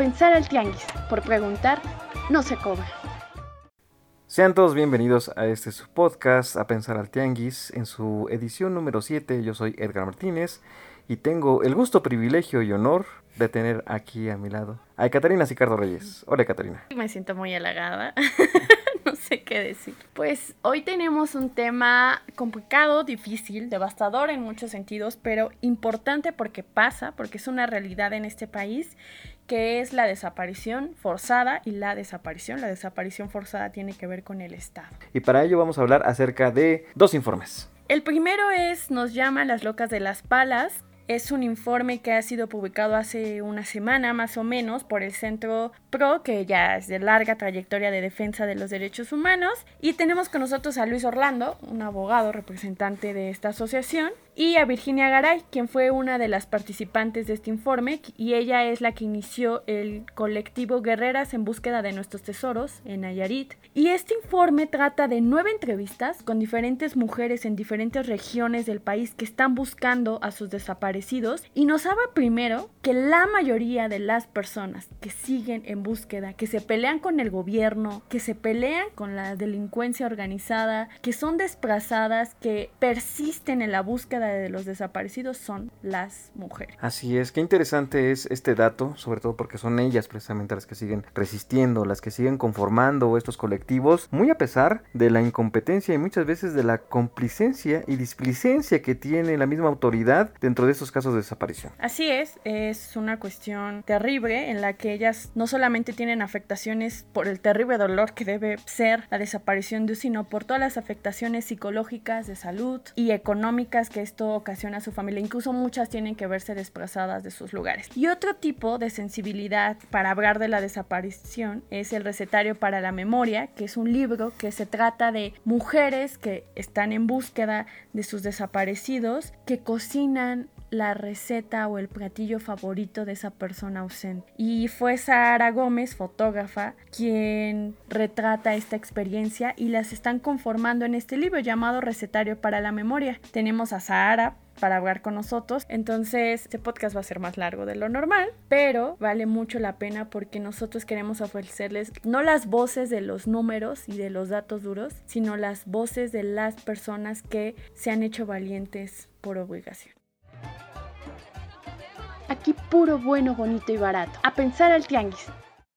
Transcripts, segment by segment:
pensar al tianguis, por preguntar, no se cobra. Sean todos bienvenidos a este su podcast, A Pensar al Tianguis, en su edición número 7. Yo soy Edgar Martínez y tengo el gusto, privilegio y honor de tener aquí a mi lado a Catarina Sicardo Reyes. Hola, Catarina. Me siento muy halagada. sé qué decir. Pues hoy tenemos un tema complicado, difícil, devastador en muchos sentidos, pero importante porque pasa, porque es una realidad en este país que es la desaparición forzada y la desaparición. La desaparición forzada tiene que ver con el Estado. Y para ello vamos a hablar acerca de dos informes. El primero es Nos llama las locas de las palas, es un informe que ha sido publicado hace una semana más o menos por el Centro PRO, que ya es de larga trayectoria de defensa de los derechos humanos. Y tenemos con nosotros a Luis Orlando, un abogado representante de esta asociación, y a Virginia Garay, quien fue una de las participantes de este informe, y ella es la que inició el colectivo Guerreras en búsqueda de nuestros tesoros en Nayarit. Y este informe trata de nueve entrevistas con diferentes mujeres en diferentes regiones del país que están buscando a sus desaparecidos y nos habla primero que la mayoría de las personas que siguen en búsqueda, que se pelean con el gobierno, que se pelean con la delincuencia organizada, que son desplazadas, que persisten en la búsqueda de los desaparecidos son las mujeres. Así es, qué interesante es este dato, sobre todo porque son ellas precisamente las que siguen resistiendo, las que siguen conformando estos colectivos, muy a pesar de la incompetencia y muchas veces de la complicencia y displicencia que tiene la misma autoridad dentro de estos casos de desaparición. Así es, es una cuestión terrible en la que ellas no solamente tienen afectaciones por el terrible dolor que debe ser la desaparición de sino por todas las afectaciones psicológicas, de salud y económicas que esto ocasiona a su familia. Incluso muchas tienen que verse desplazadas de sus lugares. Y otro tipo de sensibilidad para hablar de la desaparición es el recetario para la memoria, que es un libro que se trata de mujeres que están en búsqueda de sus desaparecidos, que cocinan la receta o el platillo favorito de esa persona ausente. Y fue Sara Gómez, fotógrafa, quien retrata esta experiencia y las están conformando en este libro llamado Recetario para la Memoria. Tenemos a Sara para hablar con nosotros. Entonces, este podcast va a ser más largo de lo normal, pero vale mucho la pena porque nosotros queremos ofrecerles no las voces de los números y de los datos duros, sino las voces de las personas que se han hecho valientes por obligación. Aquí puro bueno, bonito y barato. A pensar al tianguis.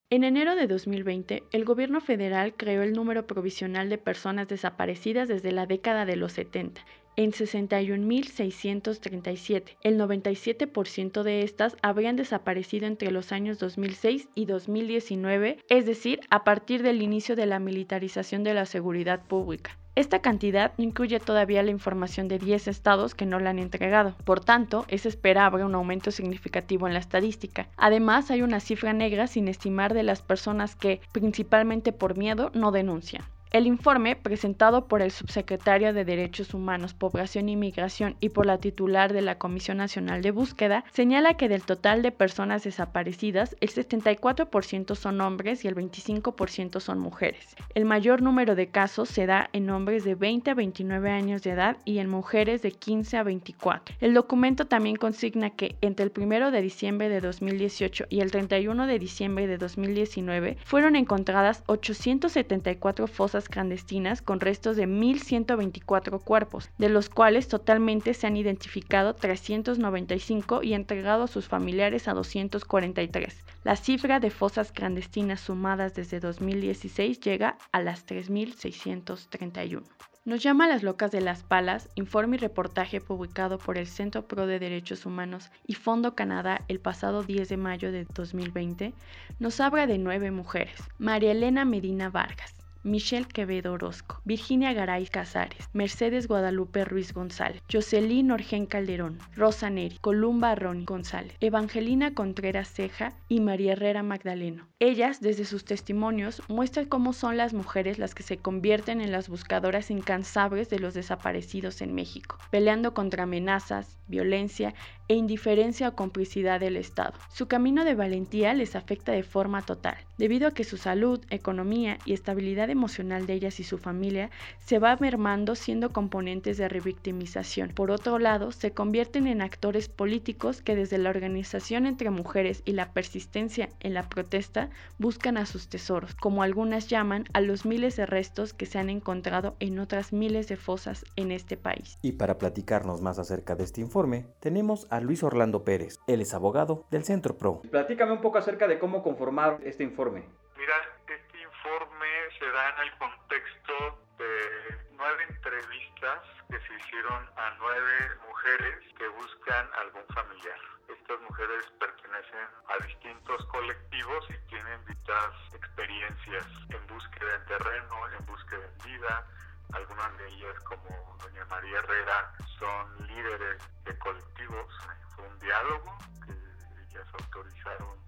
En enero de 2020, el gobierno federal creó el número provisional de personas desaparecidas desde la década de los 70 en 61.637. El 97% de estas habrían desaparecido entre los años 2006 y 2019, es decir, a partir del inicio de la militarización de la seguridad pública. Esta cantidad no incluye todavía la información de 10 estados que no la han entregado. Por tanto, es esperable un aumento significativo en la estadística. Además, hay una cifra negra sin estimar de las personas que, principalmente por miedo, no denuncian. El informe, presentado por el subsecretario de Derechos Humanos, Población y Migración y por la titular de la Comisión Nacional de Búsqueda, señala que del total de personas desaparecidas, el 74% son hombres y el 25% son mujeres. El mayor número de casos se da en hombres de 20 a 29 años de edad y en mujeres de 15 a 24. El documento también consigna que entre el 1 de diciembre de 2018 y el 31 de diciembre de 2019 fueron encontradas 874 fosas clandestinas con restos de 1.124 cuerpos, de los cuales totalmente se han identificado 395 y entregado a sus familiares a 243. La cifra de fosas clandestinas sumadas desde 2016 llega a las 3.631. Nos llama a las locas de las palas, informe y reportaje publicado por el Centro Pro de Derechos Humanos y Fondo Canadá el pasado 10 de mayo de 2020, nos habla de nueve mujeres. María Elena Medina Vargas, Michelle Quevedo Orozco, Virginia Garay Casares, Mercedes Guadalupe Ruiz González, Jocelyn Orgen Calderón, Rosa Neri, Columba Ron González, Evangelina Contreras Ceja y María Herrera Magdaleno. Ellas, desde sus testimonios, muestran cómo son las mujeres las que se convierten en las buscadoras incansables de los desaparecidos en México, peleando contra amenazas, violencia e indiferencia o complicidad del Estado. Su camino de valentía les afecta de forma total, debido a que su salud, economía y estabilidad emocional de ellas y su familia se va mermando siendo componentes de revictimización. Por otro lado, se convierten en actores políticos que desde la organización entre mujeres y la persistencia en la protesta buscan a sus tesoros, como algunas llaman a los miles de restos que se han encontrado en otras miles de fosas en este país. Y para platicarnos más acerca de este informe, tenemos a Luis Orlando Pérez. Él es abogado del Centro PRO. Platícame un poco acerca de cómo conformar este informe. Mira, este informe se da en el contexto de nueve entrevistas que se hicieron a nueve mujeres que buscan algún familiar. Estas mujeres pertenecen a distintos colectivos y tienen distintas experiencias en búsqueda en terreno, en búsqueda en vida. Algunas de ellas, como doña María Herrera, son líderes de colectivos. Fue un diálogo que ellas autorizaron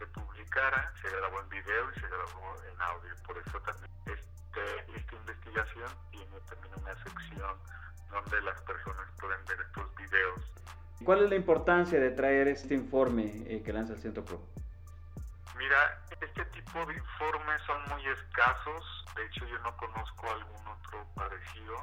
se publicara, se grabó en video y se grabó en audio. Por eso también este, esta investigación tiene también una sección donde las personas pueden ver estos videos. ¿Cuál es la importancia de traer este informe eh, que lanza el Centro Pro? Mira, este tipo de informes son muy escasos, de hecho yo no conozco algún otro parecido,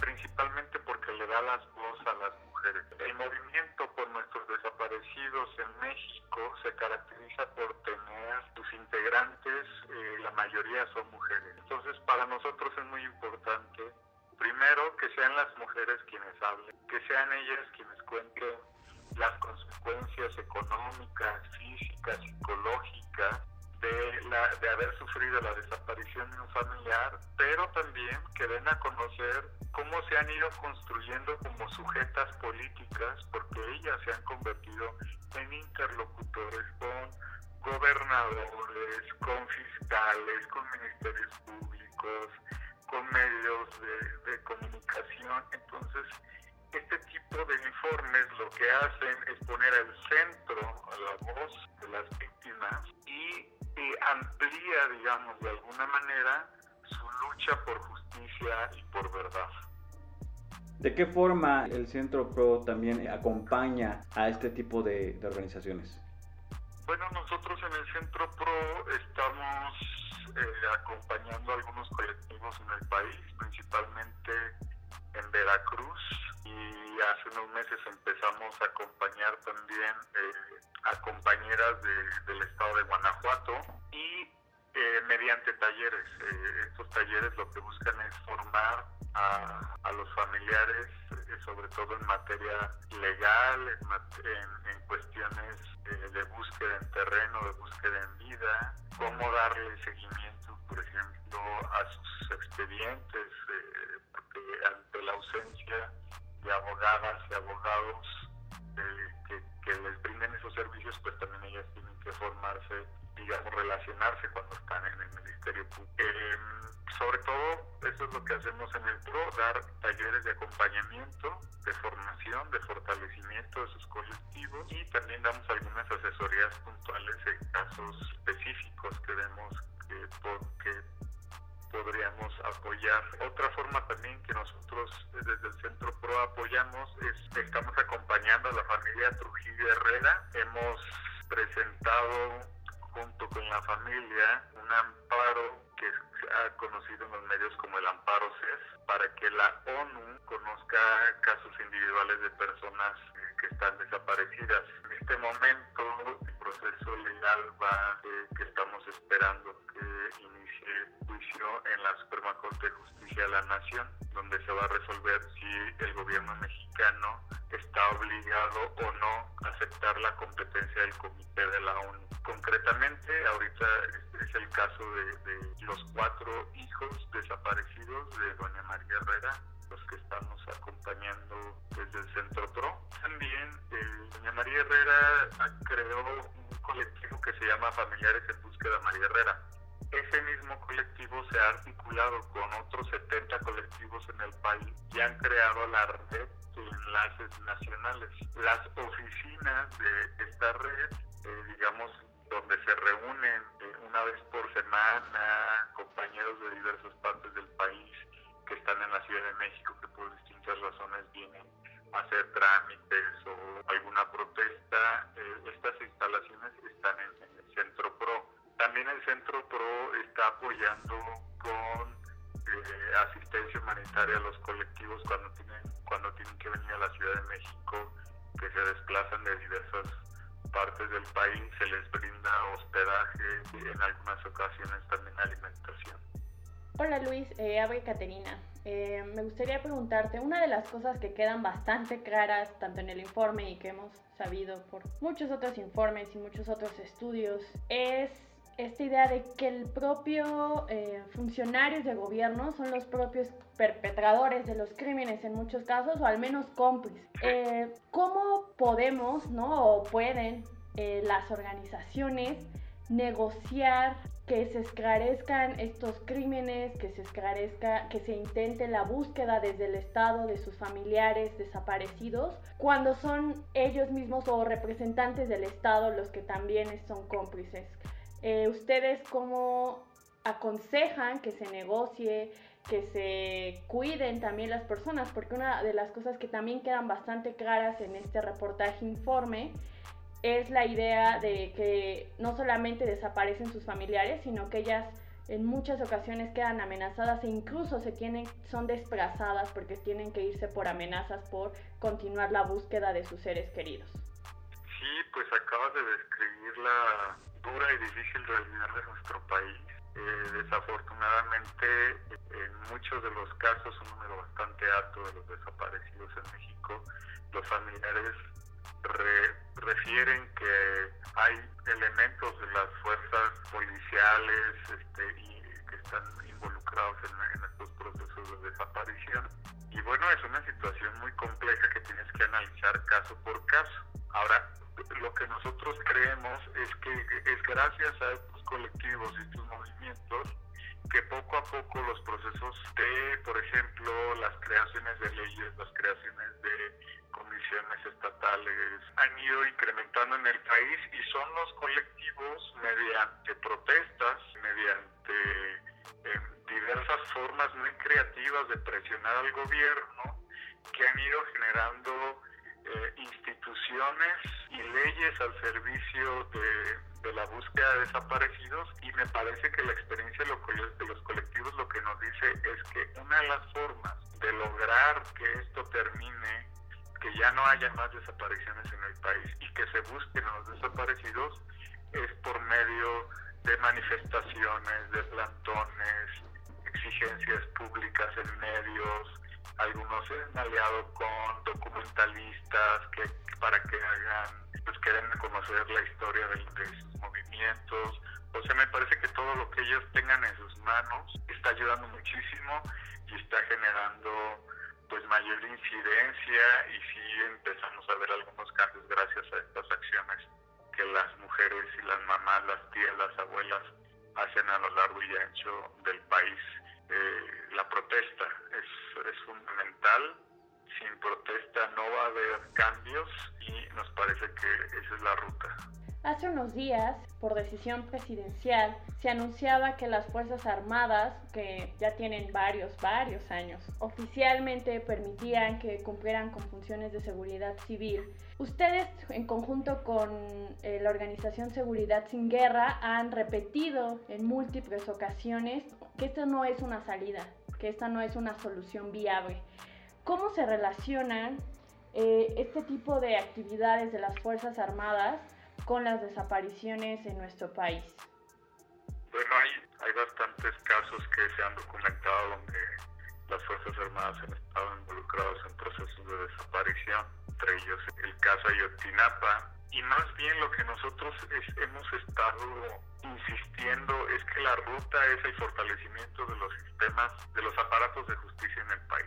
principalmente porque le da las voz a las mujeres. El movimiento por nuestros desaparecidos en México se caracteriza por tener sus integrantes, eh, la mayoría son mujeres. Entonces para nosotros es muy importante, primero, que sean las mujeres quienes hablen, que sean ellas quienes cuenten las consecuencias económicas, físicas, psicológicas de, la, de haber sufrido la desaparición de un familiar, pero también que den a conocer cómo se han ido construyendo como sujetas políticas, porque ellas se han convertido en interlocutores con gobernadores, con fiscales, con ministerios públicos, con medios de, de comunicación. Entonces, este tipo de informes lo que hacen es poner al centro a la voz de las víctimas y, amplía, digamos, de alguna manera su lucha por justicia y por verdad. ¿De qué forma el Centro PRO también acompaña a este tipo de, de organizaciones? Bueno, nosotros en el Centro PRO estamos eh, acompañando a algunos colectivos en el país, principalmente en Veracruz y hace unos meses empezamos a acompañar también eh, a compañeras del estado de Guanajuato y eh, mediante talleres. Eh, estos talleres lo que buscan es formar a, a los familiares, sobre todo en materia legal, en, en cuestiones de búsqueda en terreno, de búsqueda en vida, cómo darle seguimiento, por ejemplo, a sus expedientes, porque ante la ausencia de abogadas y abogados que, les brinden esos servicios, pues también ellas tienen que formarse, digamos, relacionarse cuando están en el Ministerio Público. Em, sobre todo, eso es lo que hacemos en el PRO, dar talleres de acompañamiento, de formación, de fortalecimiento de sus colectivos y también damos algunas asesorías puntuales en casos específicos que vemos que, porque podríamos apoyar. Otra forma también que nosotros desde el Centro PRO apoyamos es que estamos acompañando a la familia Trujillo Herrera. Hemos presentado junto con la familia un amparo que ha conocido en los medios como el amparo CES para que la ONU conozca casos individuales de personas que están desaparecidas. En este momento el proceso legal va que estamos esperando que inicie juicio en la Suprema Corte de Justicia de la Nación, donde se va a resolver si el gobierno mexicano está obligado o no a aceptar la competencia del Comité de la ONU. Concretamente, ahorita es el caso de, de los cuatro hijos desaparecidos de doña María Herrera, los que estamos acompañando desde el Centro PRO. María Herrera creó un colectivo que se llama Familiares en Búsqueda María Herrera. Ese mismo colectivo se ha articulado con otros 70 colectivos en el país y han creado la red de enlaces nacionales. Las oficinas de esta red, eh, digamos, donde se reúnen eh, una vez por semana compañeros de diversas partes del país que están en la Ciudad de México, que por distintas razones vienen hacer trámites o la protesta, eh, estas instalaciones están en, el Centro PRO. También el Centro PRO está apoyando con eh, asistencia humanitaria a los colectivos cuando tienen, cuando tienen que venir a la Ciudad de México, que se desplazan de diversas partes del país, se les brinda hospedaje y en algunas ocasiones también alimentación. Hola Luis, eh, Caterina. Eh, me gustaría preguntarte, una de las cosas que quedan bastante claras tanto en el informe y que hemos sabido por muchos otros informes y muchos otros estudios es esta idea de que el propio eh, funcionarios de gobierno son los propios perpetradores de los crímenes en muchos casos o al menos cómplices. Eh, ¿Cómo podemos, no, o pueden las organizaciones negociar que se esclarezcan estos crímenes, que se esclarezca, que se intente la búsqueda desde el Estado de sus familiares desaparecidos, cuando son ellos mismos o representantes del Estado los que también son cómplices. Eh, ¿Ustedes cómo aconsejan que se negocie, que se cuiden también las personas? Porque una de las cosas que también quedan bastante claras en este reportaje informe es la idea de que no solamente desaparecen sus familiares, sino que ellas en muchas ocasiones quedan amenazadas e incluso se tienen, son desplazadas porque tienen que irse por amenazas por continuar la búsqueda de sus seres queridos. Sí, pues acabas de describir la dura y difícil realidad de nuestro país. Eh, desafortunadamente, en muchos de los casos, un número bastante alto de los desaparecidos en México, los familiares refieren que hay elementos de las fuerzas policiales este, y que están involucrados en, estos procesos de desaparición. Y bueno, es una situación muy compleja que tienes que analizar caso por caso. Ahora, lo que nosotros creemos es que es gracias a estos colectivos y estos movimientos que poco a poco los procesos de, por ejemplo, las creaciones de leyes, las creaciones de comisiones estatales han ido incrementando en el país y son los colectivos mediante protestas, mediante eh, diversas formas muy creativas de presionar al gobierno que han ido generando eh, instituciones y leyes al servicio de, la búsqueda de desaparecidos y me parece que la experiencia de los colectivos lo que nos dice es que una de las formas de lograr que esto termine que ya no haya más desapariciones en el país y que se busquen a los desaparecidos es por medio de manifestaciones, de plantones, exigencias públicas en medios, algunos se han aliado con documentalistas que para que hagan, pues quieren conocer la historia de, de sus movimientos. O sea, me parece que todo lo que ellos tengan en sus manos está ayudando muchísimo y está generando pues mayor incidencia y sí empezamos a ver algunos cambios gracias a estas acciones que las mujeres y las mamás, las tías, las abuelas hacen a lo largo y ancho del país. Eh, la protesta es, es fundamental, sin protesta no va a haber cambios y nos parece que esa es la ruta. Hace unos días, por decisión presidencial, se anunciaba que las Fuerzas Armadas, que ya tienen varios, varios años, oficialmente permitían que cumplieran con funciones de seguridad civil. Ustedes, en conjunto con eh, la organización Seguridad Sin Guerra, han repetido en múltiples ocasiones que esta no es una salida, que esta no es una solución viable. ¿Cómo se relacionan eh, este tipo de actividades de las Fuerzas Armadas con las desapariciones en nuestro país? Bueno, hay, hay bastantes casos que se han documentado donde las Fuerzas Armadas han estado involucrados en procesos de desaparición, entre ellos el caso Ayotzinapa. Y más bien lo que nosotros hemos estado insistiendo es que la ruta es el fortalecimiento de los sistemas, de los aparatos de justicia en el país.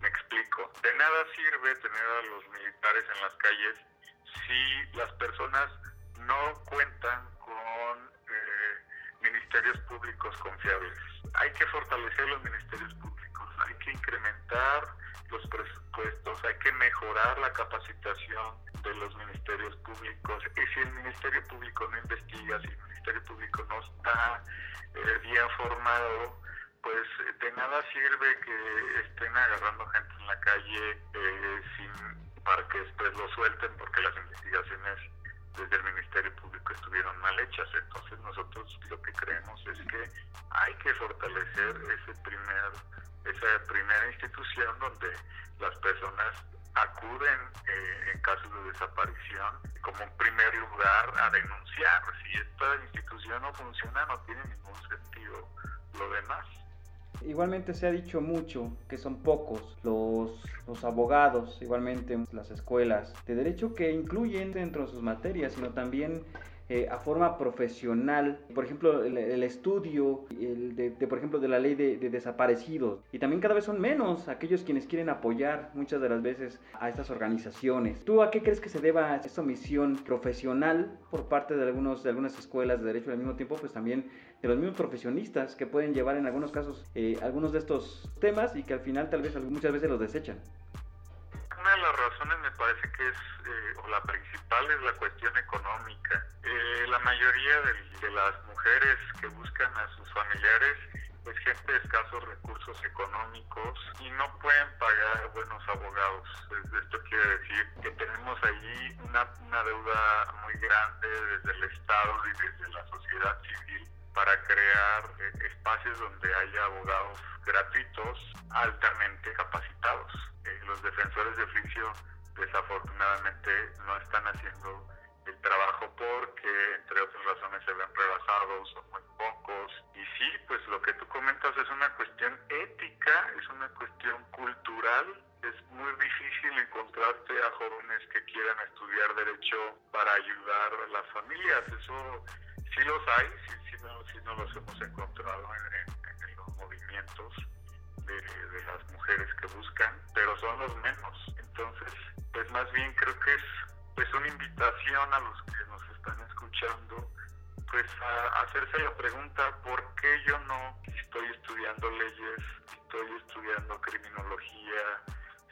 Me explico. De nada sirve tener a los militares en las calles si las personas no cuentan con eh, ministerios públicos confiables. Hay que fortalecer los ministerios públicos, hay que incrementar los presupuestos, hay que mejorar la capacitación de los ministerios públicos. Y si el Ministerio Público no investiga, si el Ministerio Público no está eh, bien formado, pues de nada sirve que estén agarrando gente en la calle eh, sin para que después lo suelten porque las investigaciones desde el Ministerio Público estuvieron mal hechas. Entonces nosotros lo que creemos es que hay que fortalecer ese primer, esa primera institución donde las personas acuden eh, en casos de desaparición como un primer lugar a denunciar. Si esta institución no funciona no tiene ningún sentido lo demás. Igualmente se ha dicho mucho que son pocos los, los abogados, igualmente las escuelas de derecho que incluyen dentro de sus materias, sino también eh, a forma profesional, por ejemplo, el, estudio el de, por ejemplo, de la ley de, desaparecidos. Y también cada vez son menos aquellos quienes quieren apoyar muchas de las veces a estas organizaciones. ¿Tú a qué crees que se deba esta omisión profesional por parte de, algunos, de algunas escuelas de derecho al mismo tiempo, pues también de los mismos profesionistas que pueden llevar en algunos casos eh, algunos de estos temas y que al final tal vez muchas veces los desechan? Una de las razones me parece que es, eh, o la principal es la cuestión económica. Eh, la mayoría de, las mujeres que buscan a sus familiares es gente de escasos recursos económicos y no pueden pagar buenos abogados. Esto quiere decir que tenemos ahí una, una deuda muy grande desde el Estado y desde la sociedad civil para crear eh, espacios donde haya abogados gratuitos altamente capacitados. Eh, los defensores de oficio desafortunadamente no están haciendo el trabajo porque, entre otras razones, se ven rebasados, son muy pocos. Y sí, pues lo que tú comentas es una cuestión ética, es una cuestión cultural. Es muy difícil encontrarte a jóvenes que quieran estudiar derecho para ayudar a las familias. Eso sí los hay, sí, sí, no, los hemos encontrado en, los movimientos de, las mujeres que buscan, pero son los menos. Entonces, pues más bien creo que es pues una invitación a los que nos están escuchando pues a hacerse la pregunta por qué yo no estoy estudiando leyes, si estoy estudiando criminología,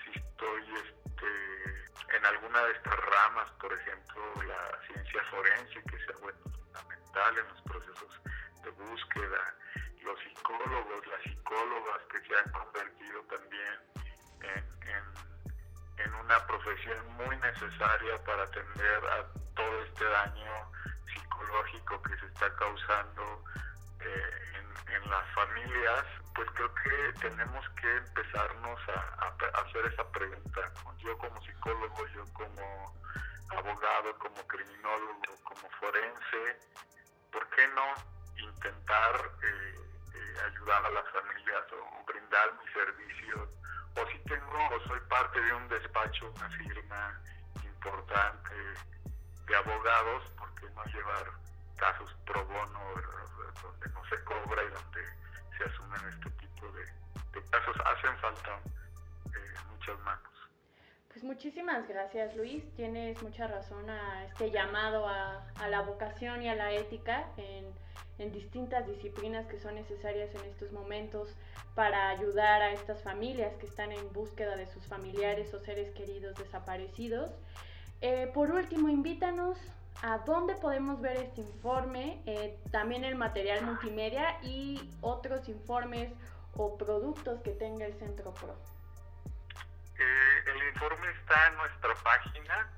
si estoy este, en alguna de estas ramas, por ejemplo, la ciencia forense que se ha fundamental en los procesos de búsqueda, los psicólogos, las psicólogas que se han convertido también en, en una profesión muy necesaria para atender a todo este daño psicológico que se está causando eh, en, las familias, pues creo que tenemos que empezarnos a, hacer esa pregunta. Yo como psicólogo, yo como abogado, como criminólogo, como forense, ¿por qué no intentar eh, eh, ayudar a las familias o brindar mi servicio. O si tengo o soy parte de un despacho, una firma importante de abogados, ¿por qué no llevar casos pro bono donde no se cobra y donde se asumen este tipo de, casos? Hacen falta eh, muchas manos. Muchísimas gracias Luis, tienes mucha razón a este llamado a, a la vocación y a la ética en en distintas disciplinas que son necesarias en estos momentos para ayudar a estas familias que están en búsqueda de sus familiares o seres queridos desaparecidos. Eh, por último, invítanos a dónde podemos ver este informe, eh, también el material multimedia y otros informes o productos que tenga el Centro Pro. Eh, el informe está en nuestra página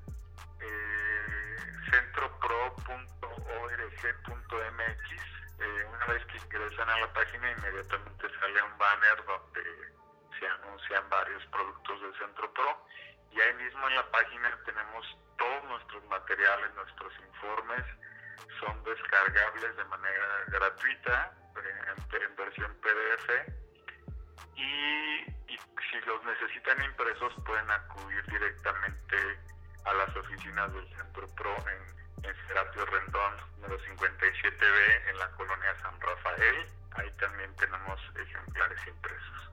centropro.org.mx. Eh, una vez que ingresan a la página, inmediatamente sale un banner donde se anuncian varios productos del Centro Pro. Y ahí mismo en la página tenemos todos nuestros materiales, nuestros informes, son descargables de manera gratuita en, en versión PDF. Y, y si los necesitan impresos, pueden acudir directamente a las oficinas del Centro Pro en, en Serapio Rendón, número 57B, en la colonia San Rafael. Ahí también tenemos ejemplares impresos.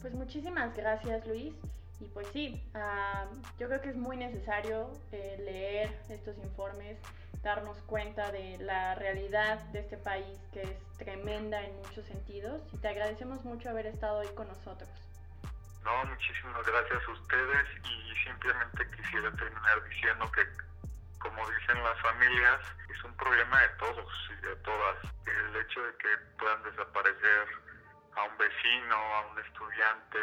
Pues muchísimas gracias, Luis. Y pues sí, uh, yo creo que es muy necesario eh, leer estos informes, darnos cuenta de la realidad de este país que es tremenda en muchos sentidos. Y te agradecemos mucho haber estado hoy con nosotros. No, muchísimas gracias a ustedes y simplemente quisiera terminar diciendo que, como dicen las familias, es un problema de todos y de todas. El hecho de que puedan desaparecer a un vecino, a un estudiante,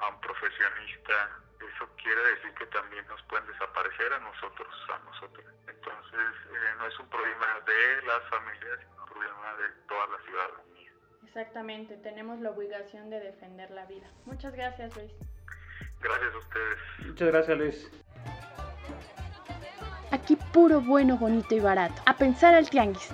a un profesionista, eso quiere decir que también nos pueden desaparecer a nosotros, a nosotros. Entonces, eh, no es un problema de las familias, sino un problema de toda la ciudadanía. Exactamente, tenemos la obligación de defender la vida. Muchas gracias, Luis. Gracias a ustedes. Muchas gracias, Luis. Aquí puro, bueno, bonito y barato. A pensar al tianguis.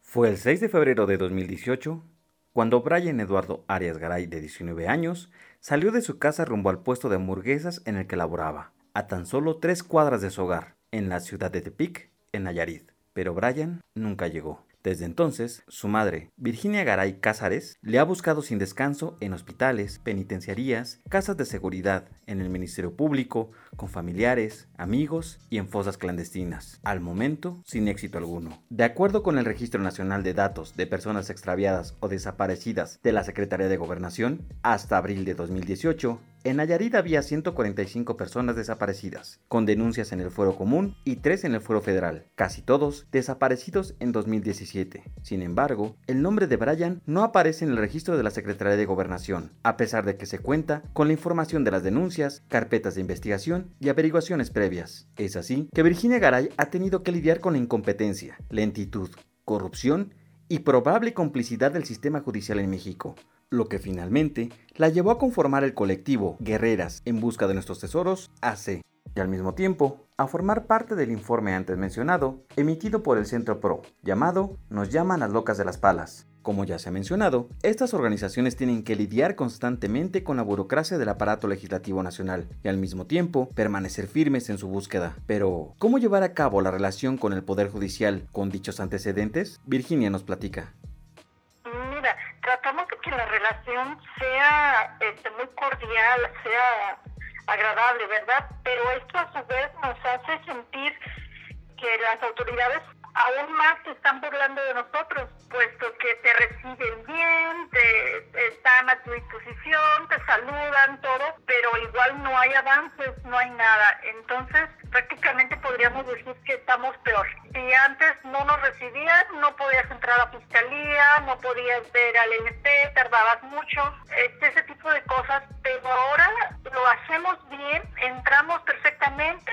Fue el 6 de febrero de 2018 cuando Brian Eduardo Arias Garay, de 19 años, salió de su casa rumbo al puesto de hamburguesas en el que laboraba, a tan solo tres cuadras de su hogar, en la ciudad de Tepic, en Nayarit. Pero Brian nunca llegó. Desde entonces, su madre, Virginia Garay Cázares, le ha buscado sin descanso en hospitales, penitenciarías, casas de seguridad, en el Ministerio Público, con familiares, amigos y en fosas clandestinas. Al momento, sin éxito alguno. De acuerdo con el Registro Nacional de Datos de Personas Extraviadas o Desaparecidas de la Secretaría de Gobernación, hasta abril de 2018, en Nayarit había 145 personas desaparecidas, con denuncias en el fuero común y 3 en el fuero federal, casi todos desaparecidos en 2017. Sin embargo, el nombre de Brian no aparece en el registro de la Secretaría de Gobernación, a pesar de que se cuenta con la información de las denuncias, carpetas de investigación y averiguaciones previas. Es así que Virginia Garay ha tenido que lidiar con la incompetencia, lentitud, corrupción y probable complicidad del sistema judicial en México, lo que finalmente la llevó a conformar el colectivo Guerreras en Busca de Nuestros Tesoros, AC, y al mismo tiempo a formar parte del informe antes mencionado, emitido por el Centro PRO, llamado Nos llaman las locas de las palas. Como ya se ha mencionado, estas organizaciones tienen que lidiar constantemente con la burocracia del aparato legislativo nacional y al mismo tiempo permanecer firmes en su búsqueda. Pero, ¿cómo llevar a cabo la relación con el Poder Judicial con dichos antecedentes? Virginia nos platica que la relación sea este, muy cordial, sea agradable, ¿verdad? Pero esto a su vez nos hace sentir que las autoridades aún más se están burlando de nosotros, puesto que te reciben bien, te, están a tu disposición, te saludan, todo, pero igual no hay avances, no hay nada. Entonces, prácticamente podríamos decir que estamos peor. Si antes no nos recibían, no podías entrar a la fiscalía, no podías ver al MP, tardabas mucho, este, ese tipo de cosas, pero ahora lo hacemos bien, entramos perfectamente,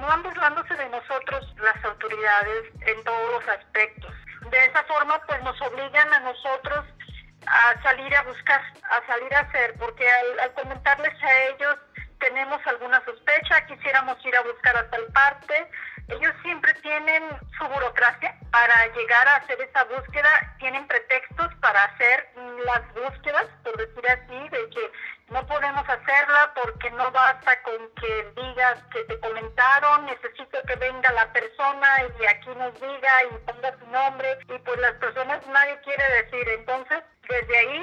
continúan burlándose de nosotros las autoridades en todos los aspectos. De esa forma, pues nos obligan a nosotros a salir a buscar, a salir a hacer, porque al, comentarles a ellos tenemos alguna sospecha, quisiéramos ir a buscar a tal parte, ellos siempre tienen su burocracia para llegar a hacer esa búsqueda, tienen pretextos para hacer las búsquedas, por decir así, de que no podemos hacerla porque no basta con que digas que te la persona y aquí nos diga y ponga su nombre y pues las personas nadie quiere decir. Entonces, desde ahí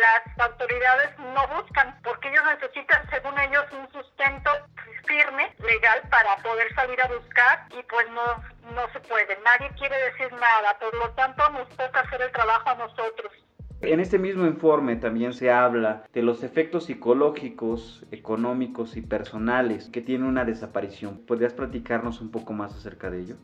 las autoridades no buscan porque ellos necesitan, según ellos, un sustento firme, legal, para poder salir a buscar y pues no, no se puede. Nadie quiere decir nada, por lo tanto nos toca hacer el trabajo a nosotros. En este mismo informe también se habla de los efectos psicológicos, económicos y personales que tiene una desaparición. ¿Podrías platicarnos un poco más acerca de ello?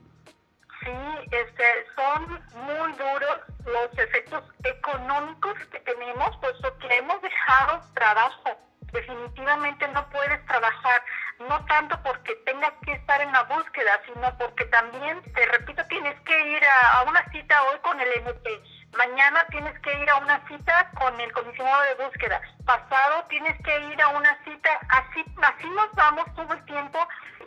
Sí, este, son muy duros los efectos económicos que tenemos, puesto que hemos dejado trabajo. Definitivamente no puedes trabajar, no tanto porque tengas que estar en la búsqueda, sino porque también, te repito, tienes que ir a, a una cita hoy con el MP Mañana tienes que ir a una cita con el comisionado de búsqueda. Pasado tienes que ir a una cita. Así, así nos vamos todo el tiempo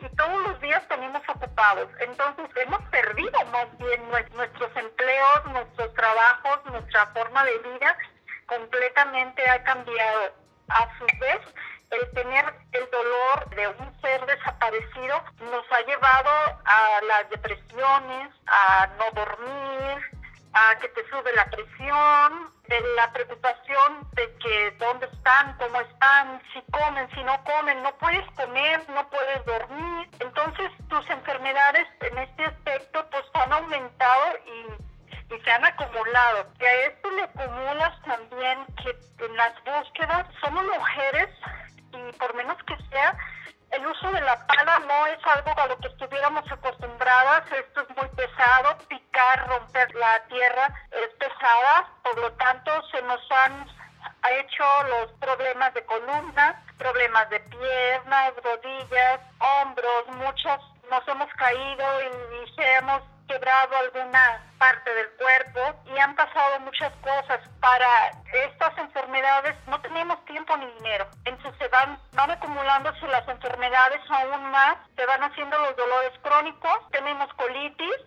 y todos los días tenemos ocupados. Entonces hemos perdido más bien nuestros empleos, nuestros trabajos, nuestra forma de vida completamente ha cambiado. A su vez, el tener el dolor de un ser desaparecido nos ha llevado a las depresiones, a no dormir, a que te sube la presión, de la preocupación de que dónde están, cómo están, si comen, si no comen, no puedes comer, no puedes dormir. Entonces tus enfermedades en este aspecto pues han aumentado y, y se han acumulado. Y a esto le acumulas también que en las búsquedas somos mujeres y por menos que sea, el uso de la pala no es algo a lo que estuviéramos acostumbradas, esto es muy pesado, picar, romper la tierra es pesada, por lo tanto se nos han hecho los problemas de columna, problemas de piernas, rodillas, hombros, muchos nos hemos caído y, se hemos quebrado algunas parte del cuerpo y han pasado muchas cosas. Para estas enfermedades no tenemos tiempo ni dinero. Entonces se van, van acumulándose las enfermedades aún más, se van haciendo los dolores crónicos, tenemos colitis,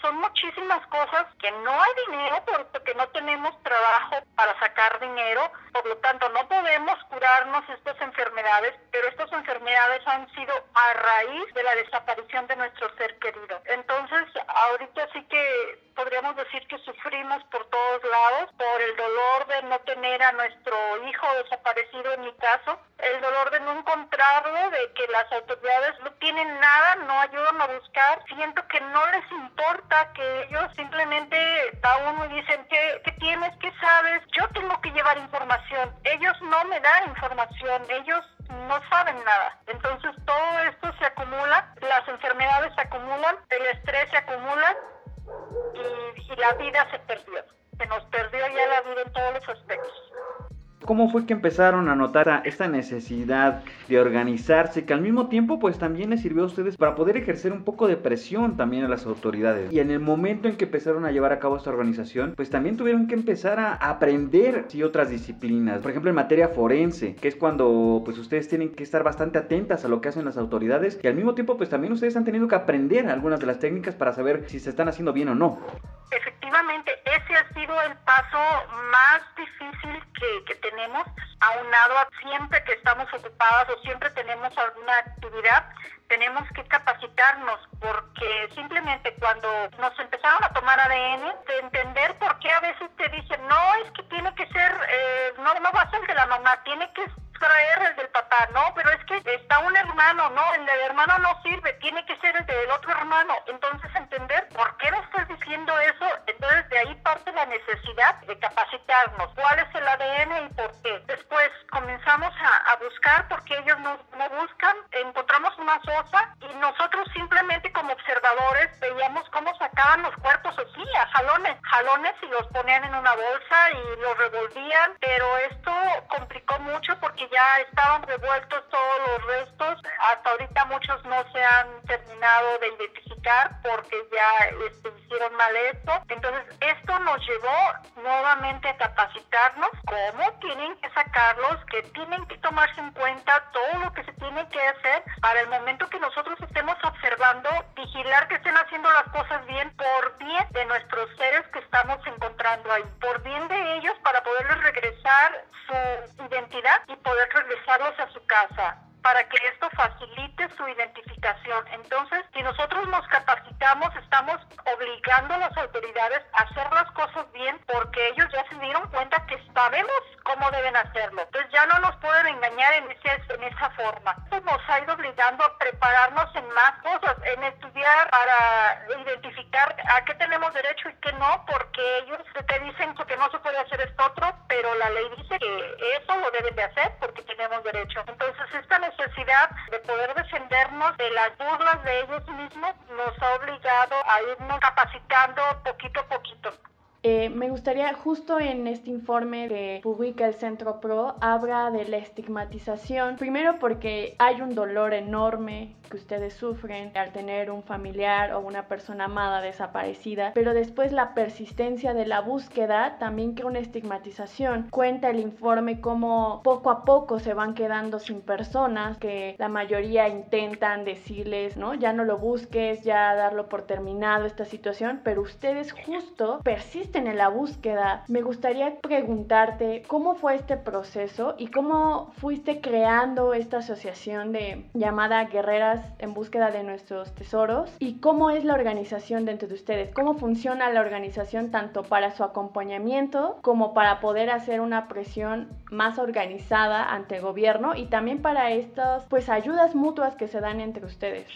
son muchísimas cosas que no hay dinero porque no tenemos trabajo para sacar dinero, por lo tanto no podemos curarnos estas enfermedades, pero estas enfermedades han sido a raíz de la desaparición de nuestro ser querido. Entonces, ahorita sí que podríamos decir que sufrimos por todos lados, por el dolor de no tener a nuestro hijo desaparecido en mi caso, el dolor de no encontrarlo, de que las autoridades no tienen nada, no ayudan a buscar, siento que no les importa que ellos simplemente a uno y dicen, ¿qué, ¿qué tienes? ¿Qué sabes? Yo tengo que llevar información, ellos no me dan información, ellos no saben nada. Entonces todo esto se acumula, las enfermedades se acumulan, el estrés se acumula y, la vida se perdió. Se nos perdió ya la vida en todos los aspectos. ¿Cómo fue que empezaron a notar esta necesidad de organizarse que al mismo tiempo pues también les sirvió a ustedes para poder ejercer un poco de presión también a las autoridades? Y en el momento en que empezaron a llevar a cabo esta organización pues también tuvieron que empezar a aprender y otras disciplinas. Por ejemplo en materia forense, que es cuando pues ustedes tienen que estar bastante atentas a lo que hacen las autoridades y al mismo tiempo pues también ustedes han tenido que aprender algunas de las técnicas para saber si se están haciendo bien o no. Efectivamente, ese ha sido el paso más difícil que, que tenemos, aunado a siempre que estamos ocupadas o siempre tenemos alguna actividad, tenemos que capacitarnos porque simplemente cuando nos empezaron a tomar ADN, de entender por qué a veces te dicen, no, es que tiene que ser, eh, no, no va a ser de la mamá, tiene que traer el del papá, no, pero es que está un hermano, no, el del hermano no sirve, tiene que ser el del otro hermano. Entonces entender por qué me estás diciendo eso, entonces de ahí parte la necesidad de capacitarnos, cuál es el ADN y por qué. Después comenzamos a, a buscar porque ellos no, no buscan, encontramos una sosa y nosotros simplemente como observadores veíamos cómo sacaban los cuerpos así, a jalones, jalones y los ponían en una bolsa y los revolvían, pero esto complicó mucho porque ya estaban revueltos todos los restos. Hasta ahorita muchos no se han terminado de identificar porque ya este, hicieron mal esto. Entonces, esto nos llevó nuevamente a capacitarnos cómo tienen que sacarlos, que tienen que tomarse en cuenta todo lo que se tiene que hacer para el momento que nosotros estemos observando, vigilar que estén haciendo las cosas bien por bien de nuestros seres que estamos encontrando ahí, por bien de ellos para poderles regresar su identidad y poder regresarlos a su casa para que esto facilite su identificación. Entonces, si nosotros nos capacitamos, estamos obligando a las autoridades a hacer las cosas bien porque ellos ya se dieron cuenta que sabemos cómo deben hacerlo. Entonces ya no nos pueden engañar en, ese, en esa forma. Esto nos ha ido obligando a prepararnos en más cosas, en estudiar para identificar a qué tenemos derecho y qué no, porque ellos te dicen que no se puede hacer esto otro, pero la ley dice que eso lo deben de hacer porque tenemos derecho. Entonces esta necesidad de poder defendernos de las burlas de ellos mismos nos ha obligado a irnos capacitando poquito a poquito. Eh, me gustaría, justo en este informe que publica el Centro PRO, habla de la estigmatización. Primero porque hay un dolor enorme que ustedes sufren al tener un familiar o una persona amada desaparecida, pero después la persistencia de la búsqueda también crea una estigmatización. Cuenta el informe cómo poco a poco se van quedando sin personas, que la mayoría intentan decirles, ¿no? Ya no lo busques, ya darlo por terminado esta situación, pero ustedes justo persisten en la búsqueda, me gustaría preguntarte cómo fue este proceso y cómo fuiste creando esta asociación de llamada Guerreras en búsqueda de nuestros tesoros y cómo es la organización dentro de ustedes, cómo funciona la organización tanto para su acompañamiento como para poder hacer una presión más organizada ante el gobierno y también para estas pues ayudas mutuas que se dan entre ustedes.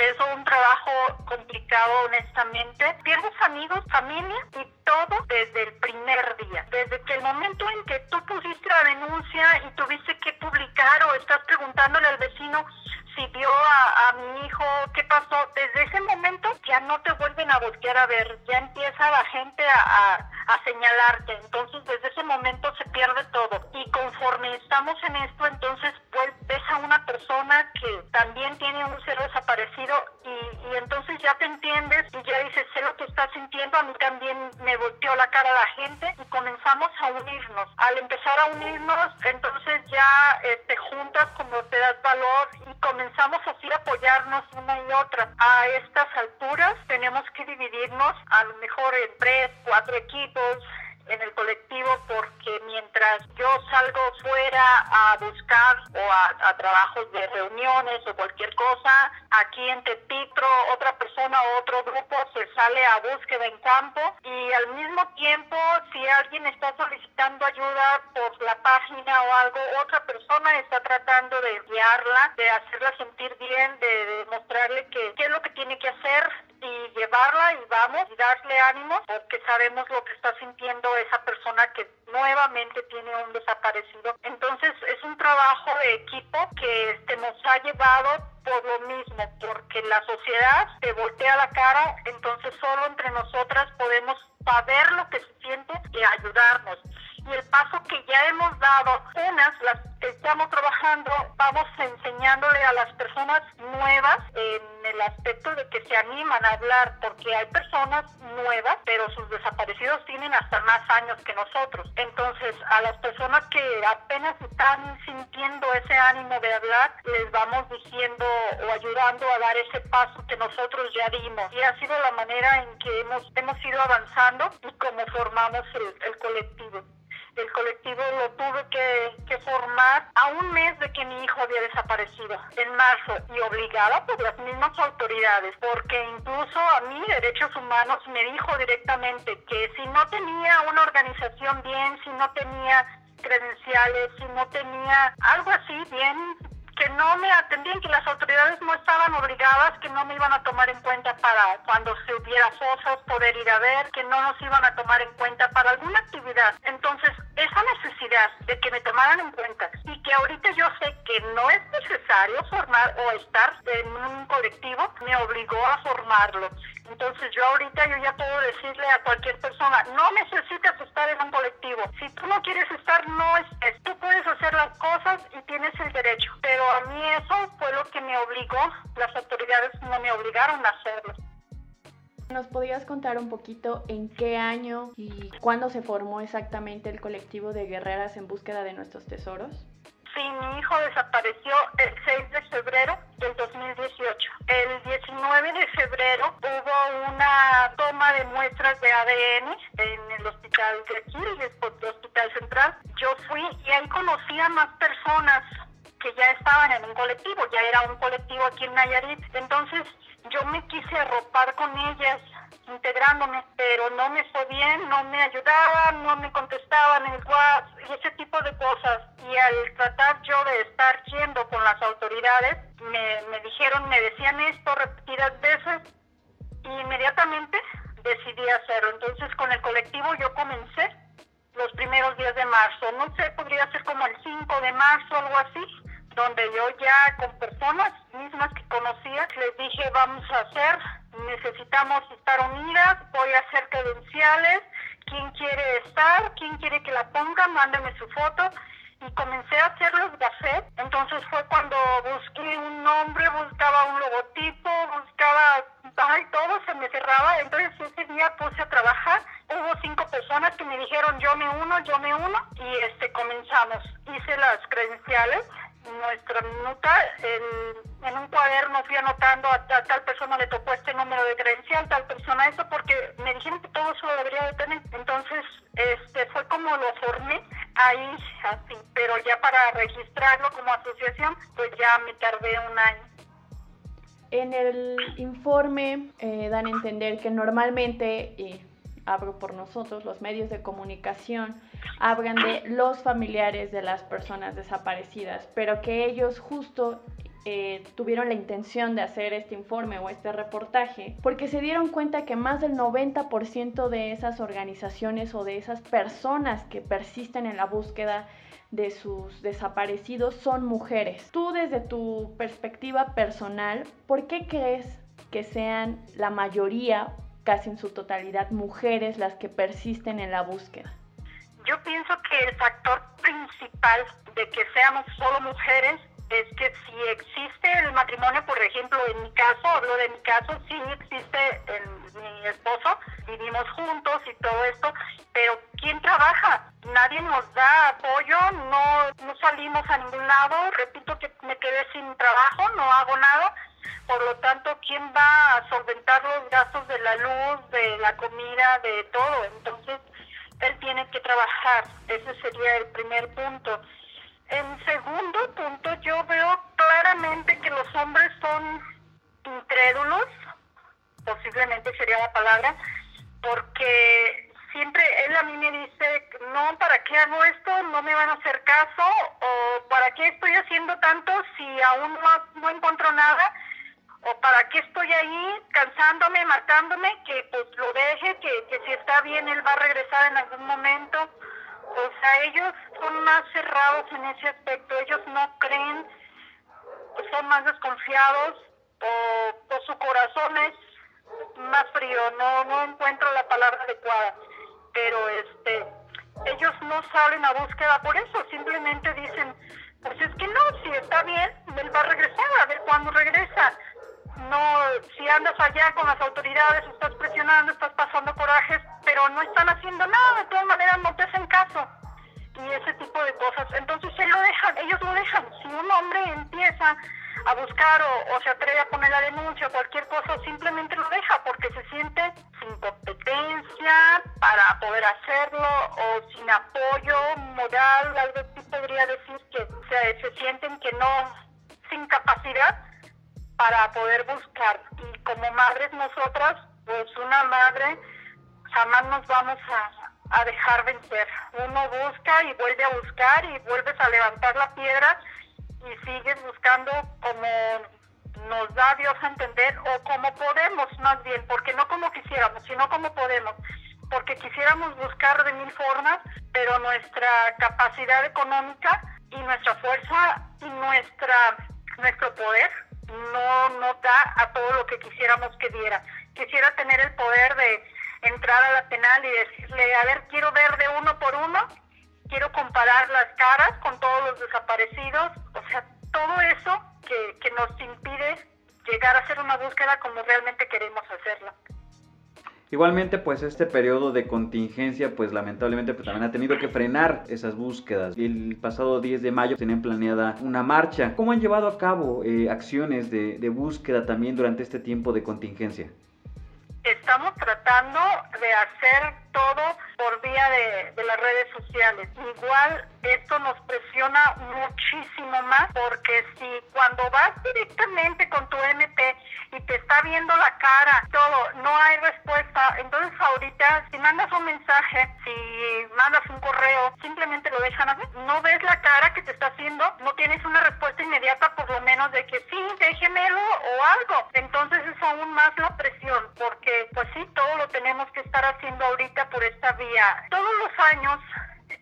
Es un trabajo complicado, honestamente. Pierdes amigos, familia y todo desde el primer día. Desde que el momento en que tú pusiste la denuncia y tuviste que publicar o estás preguntándole al vecino si vio a, a mi hijo, qué pasó, desde ese momento ya no te vuelven a voltear a ver, ya empieza la gente a, a, señalarte, entonces desde ese momento se pierde todo. Y conforme estamos en esto, entonces pues, a una persona que también tiene un ser desaparecido y, y entonces ya te entiendes y ya dices, sé lo que estás sintiendo, a mí también me volteó la cara la gente y comenzamos a unirnos. Al empezar a unirnos, entonces ya eh, juntas como te das valor y comenzamos así a apoyarnos una y otra. A estas alturas tenemos que dividirnos a lo mejor en tres, cuatro equipos en el colectivo porque mientras yo salgo fuera a buscar o a, trabajos de reuniones o cualquier cosa, aquí en Tepitro otra persona o otro grupo se sale a búsqueda en campo y al mismo tiempo si alguien está solicitando ayuda por la página o algo, otra persona está tratando de guiarla, de hacerla sentir bien, de, demostrarle que qué es lo que tiene que hacer y llevarla y vamos y darle ánimo porque sabemos lo que está sintiendo esa persona que nuevamente tiene un desaparecido. Entonces es un trabajo de equipo que este, nos ha llevado por lo mismo, porque la sociedad se voltea la cara, entonces solo entre nosotras podemos saber lo que se siente y ayudarnos. Y el paso que ya hemos dado, unas, las estamos trabajando, vamos enseñándole a las personas nuevas en el aspecto de que se animan a hablar, porque hay personas nuevas, pero sus desaparecidos tienen hasta más años que nosotros. Entonces, a las personas que apenas están sintiendo ese ánimo de hablar, les vamos diciendo o ayudando a dar ese paso que nosotros ya dimos. Y ha sido la manera en que hemos, hemos ido avanzando y como formamos el colectivo el colectivo lo tuve que, formar a un mes de que mi hijo había desaparecido, en marzo, y obligada por las mismas autoridades, porque incluso a mí, Derechos Humanos, me dijo directamente que si no tenía una organización bien, si no tenía credenciales, si no tenía algo así bien que no me atendían, que las autoridades no estaban obligadas, que no me iban a tomar en cuenta para cuando se hubiera fosas poder ir a ver, que no nos iban a tomar en cuenta para alguna actividad. Entonces, esa necesidad de que me tomaran en cuenta y que ahorita yo sé que no es necesario formar o estar en un colectivo, me obligó a formarlo. Entonces yo ahorita yo ya puedo decirle a cualquier persona, no necesitas estar en un colectivo. Si tú no quieres estar, no estés. Tú puedes hacer las cosas y tienes el derecho. Pero a mí eso fue lo que me obligó. Las autoridades no me obligaron a hacerlo. ¿Nos podrías contar un poquito en qué año y cuándo se formó exactamente el colectivo de guerreras en búsqueda de nuestros tesoros? Sí, mi hijo desapareció el 6 de febrero del 2018. El 19 de febrero hubo una toma de muestras de ADN en el hospital de aquí, el hospital central. Yo fui y ahí conocí a más personas que ya estaban en un colectivo, ya era un colectivo aquí en Nayarit. Entonces yo me quise arropar con ellas, integrándome, pero no me fue bien, no me ayudaban, no me contestaban el WhatsApp y ese tipo de cosas. Y al tratar yo de estar yendo con las autoridades, me, me dijeron, me decían esto repetidas veces y inmediatamente decidí hacerlo. Entonces con el colectivo yo comencé los primeros días de marzo, no sé, podría ser como el 5 de marzo, algo así donde yo ya con personas mismas que conocía les dije vamos a hacer, necesitamos estar unidas, voy a hacer credenciales, quién quiere estar, quién quiere que la ponga, mándeme su foto y comencé a hacer los gafet. Entonces fue cuando busqué un nombre, buscaba un logotipo, buscaba, ay, todo se me cerraba. Entonces ese día puse a trabajar. Hubo cinco personas que me dijeron yo me uno, yo me uno y este comenzamos. Hice las credenciales nuestra minuta, en, un cuaderno fui anotando a, tal persona le tocó este número de credencial, tal persona eso, porque me dijeron que todo eso lo debería de tener. Entonces, este fue como lo formé ahí, así, pero ya para registrarlo como asociación, pues ya me tardé un año. En el informe eh, dan a entender que normalmente, y abro por nosotros, los medios de comunicación, hablan de los familiares de las personas desaparecidas, pero que ellos justo eh, tuvieron la intención de hacer este informe o este reportaje porque se dieron cuenta que más del 90% de esas organizaciones o de esas personas que persisten en la búsqueda de sus desaparecidos son mujeres. Tú desde tu perspectiva personal, ¿por qué crees que sean la mayoría, casi en su totalidad, mujeres las que persisten en la búsqueda? Yo pienso que el factor principal de que seamos solo mujeres es que si existe el matrimonio, por ejemplo, en mi caso, hablo de mi caso, sí existe en mi esposo, vivimos juntos y todo esto, pero ¿quién trabaja? Nadie nos da apoyo, no, no salimos a ningún lado, repito que me quedé sin trabajo, no hago nada, por lo tanto, ¿quién va a solventar los gastos de la luz, de la comida, de todo? Entonces, él tiene que trabajar, ese sería el primer punto. En segundo punto, yo veo claramente que los hombres son incrédulos, posiblemente sería la palabra, porque siempre él a mí me dice, no, ¿para qué hago esto? No me van a hacer caso, o ¿para qué estoy haciendo tanto si aún no, no encuentro nada? O para qué estoy ahí cansándome, matándome, que pues lo deje, que, que si está bien él va a regresar en algún momento. O sea, ellos son más cerrados en ese aspecto, ellos no creen, son más desconfiados o, o su corazón es más frío, no, no encuentro la palabra adecuada, pero este, ellos no salen a búsqueda por eso, simplemente dicen, pues es que no, si está bien, él va a regresar, a ver cuándo regresa no, si andas allá con las autoridades, estás presionando, estás pasando corajes, pero no están haciendo nada, de todas maneras no te hacen caso. Y ese tipo de cosas. Entonces él lo dejan, ellos lo dejan. Si un hombre empieza a buscar o, se atreve a poner la denuncia o cualquier cosa, simplemente lo deja porque se siente sin competencia para poder hacerlo o sin apoyo moral, algo así podría decir que se, se sienten que no, sin capacidad para poder buscar. Y como madres nosotras, pues una madre jamás nos vamos a, a dejar vencer. Uno busca y vuelve a buscar y vuelves a levantar la piedra y sigues buscando como nos da Dios a entender o como podemos más bien, porque no como quisiéramos, sino como podemos, porque quisiéramos buscar de mil formas, pero nuestra capacidad económica y nuestra fuerza y nuestra nuestro poder no, no da a todo lo que quisiéramos que diera. Quisiera tener el poder de entrar a la penal y decirle, a ver, quiero ver de uno por uno, quiero comparar las caras con todos los desaparecidos, o sea, todo eso que, que nos impide llegar a hacer una búsqueda como realmente queremos hacerla. Igualmente, pues este periodo de contingencia, pues lamentablemente pues, también ha tenido que frenar esas búsquedas. El pasado 10 de mayo tenían planeada una marcha. ¿Cómo han llevado a cabo eh, acciones de, búsqueda también durante este tiempo de contingencia? Estamos tratando de hacer todo por vía de, de, las redes sociales. Igual esto nos presiona muchísimo más porque si cuando vas directamente con tu MP y te está viendo la cara, todo, no hay respuesta, entonces ahorita si mandas un mensaje, si mandas un correo, simplemente lo dejan así. No ves la cara que te está haciendo, no tienes una respuesta inmediata por lo menos de que sí, déjemelo o algo. Entonces es aún más la presión porque pues sí, todo lo tenemos que estar haciendo ahorita por esta vía. Todos los años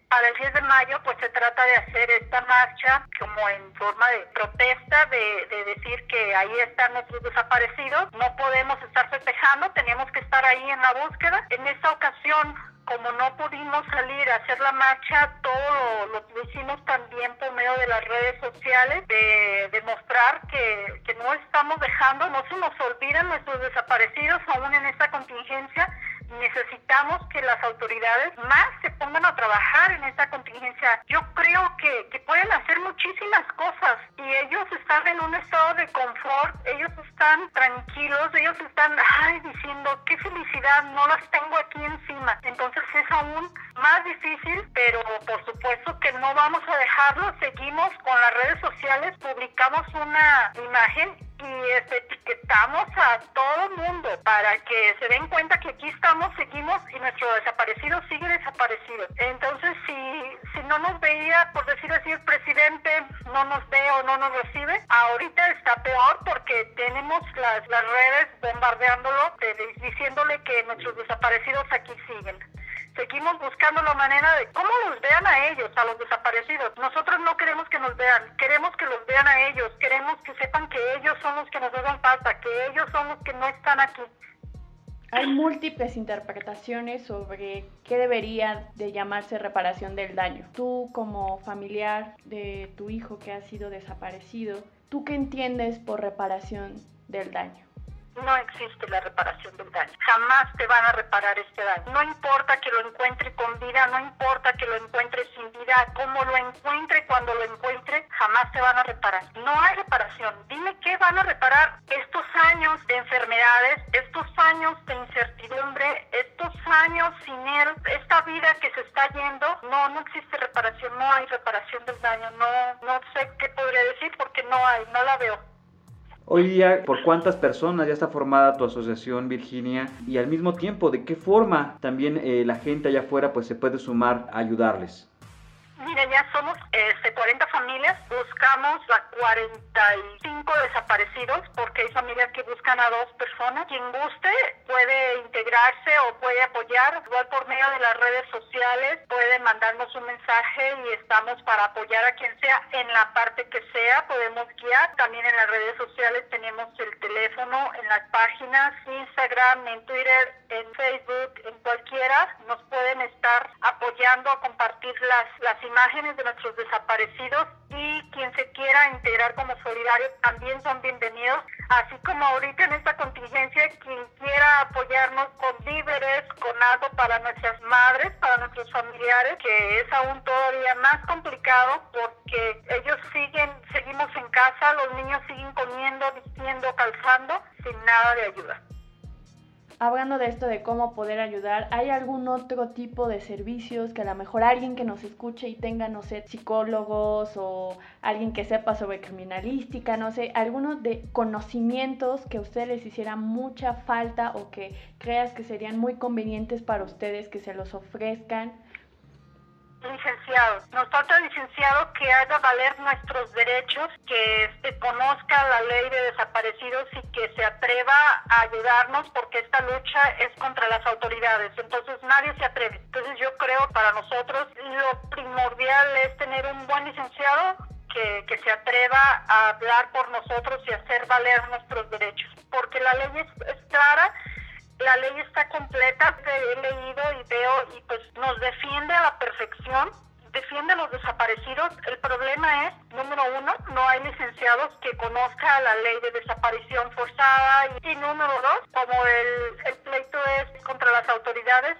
para el 10 de mayo pues se trata de hacer esta marcha como en forma de protesta, de, de, decir que ahí están nuestros desaparecidos, no podemos estar festejando, tenemos que estar ahí en la búsqueda. En esta ocasión como no pudimos salir a hacer la marcha, todo lo, lo hicimos también por medio de las redes sociales, de demostrar que, que no estamos dejando, no se nos olvidan nuestros desaparecidos aún en esta contingencia, necesitamos que las autoridades más se pongan a trabajar en esta contingencia. Yo creo que, que, pueden hacer muchísimas cosas y ellos están en un estado de confort, ellos están tranquilos, ellos están ay, diciendo qué felicidad, no las tengo aquí encima. Entonces es aún más difícil, pero por supuesto que no vamos a dejarlo, seguimos con las redes sociales, publicamos una imagen y etiquetamos a todo el mundo para que se den cuenta que aquí estamos, seguimos y nuestro desaparecido sigue desaparecido. Entonces, si, si no nos veía, por decir así, el presidente no nos ve o no nos recibe, ahorita está peor porque tenemos las, las redes bombardeándolo, de, diciéndole que nuestros desaparecidos aquí siguen. Seguimos buscando la manera de cómo los vean a ellos, a los desaparecidos. Nosotros no queremos que nos vean, queremos que los vean a ellos, queremos que sepan que ellos son los que nos hacen falta, que ellos son los que no están aquí. Hay múltiples interpretaciones sobre qué debería de llamarse reparación del daño. Tú como familiar de tu hijo que ha sido desaparecido, ¿tú qué entiendes por reparación del daño? No existe la reparación del daño. Jamás te van a reparar este daño. No importa que lo encuentre con vida, no importa que lo encuentre sin vida, como lo encuentre cuando lo encuentre, jamás te van a reparar. No hay reparación. Dime qué van a reparar estos años de enfermedades, estos años de incertidumbre, estos años sin él, esta vida que se está yendo. No, no existe reparación, no hay reparación del daño. No, no sé qué podría decir porque no hay, no la veo. Hoy día, ¿por cuántas personas ya está formada tu asociación, Virginia? Y al mismo tiempo, ¿de qué forma también eh, la gente allá afuera pues, se puede sumar a ayudarles? Mira, ya somos este, 40 familias, buscamos a 45 desaparecidos porque hay familias que buscan a dos personas. Quien guste puede integrarse o puede apoyar, igual por medio de las redes sociales, puede mandarnos un mensaje y estamos para apoyar a quien sea en la parte que sea, podemos guiar. También en las redes sociales tenemos el teléfono, en las páginas, Instagram, en Twitter, en Facebook, en cualquiera, nos pueden estar apoyando a compartir las, las imágenes de nuestros desaparecidos y quien se quiera integrar como solidario también son bienvenidos, así como ahorita en esta contingencia quien quiera apoyarnos con víveres, con algo para nuestras madres, para nuestros familiares, que es aún todavía más complicado porque ellos siguen, seguimos en casa, los niños siguen comiendo, vistiendo, calzando, sin nada de ayuda hablando de esto de cómo poder ayudar, ¿hay algún otro tipo de servicios que a lo mejor alguien que nos escuche y tenga, no sé, psicólogos o alguien que sepa sobre criminalística, no sé, algunos de conocimientos que a ustedes les hiciera mucha falta o que creas que serían muy convenientes para ustedes que se los ofrezcan? Licenciado. Nos falta licenciado que haga valer nuestros derechos, que este, conozca la ley de desaparecidos y que se atreva a ayudarnos porque esta lucha es contra las autoridades. Entonces nadie se atreve. Entonces yo creo para nosotros lo primordial es tener un buen licenciado que, que, se atreva a hablar por nosotros y hacer valer nuestros derechos. Porque la ley es, es clara la ley está completa, he leído y veo y pues nos defiende a la perfección, defiende a los desaparecidos. El problema es, número uno, no hay licenciados que conozcan la ley de desaparición forzada y, número dos, como el, el pleito es contra las autoridades,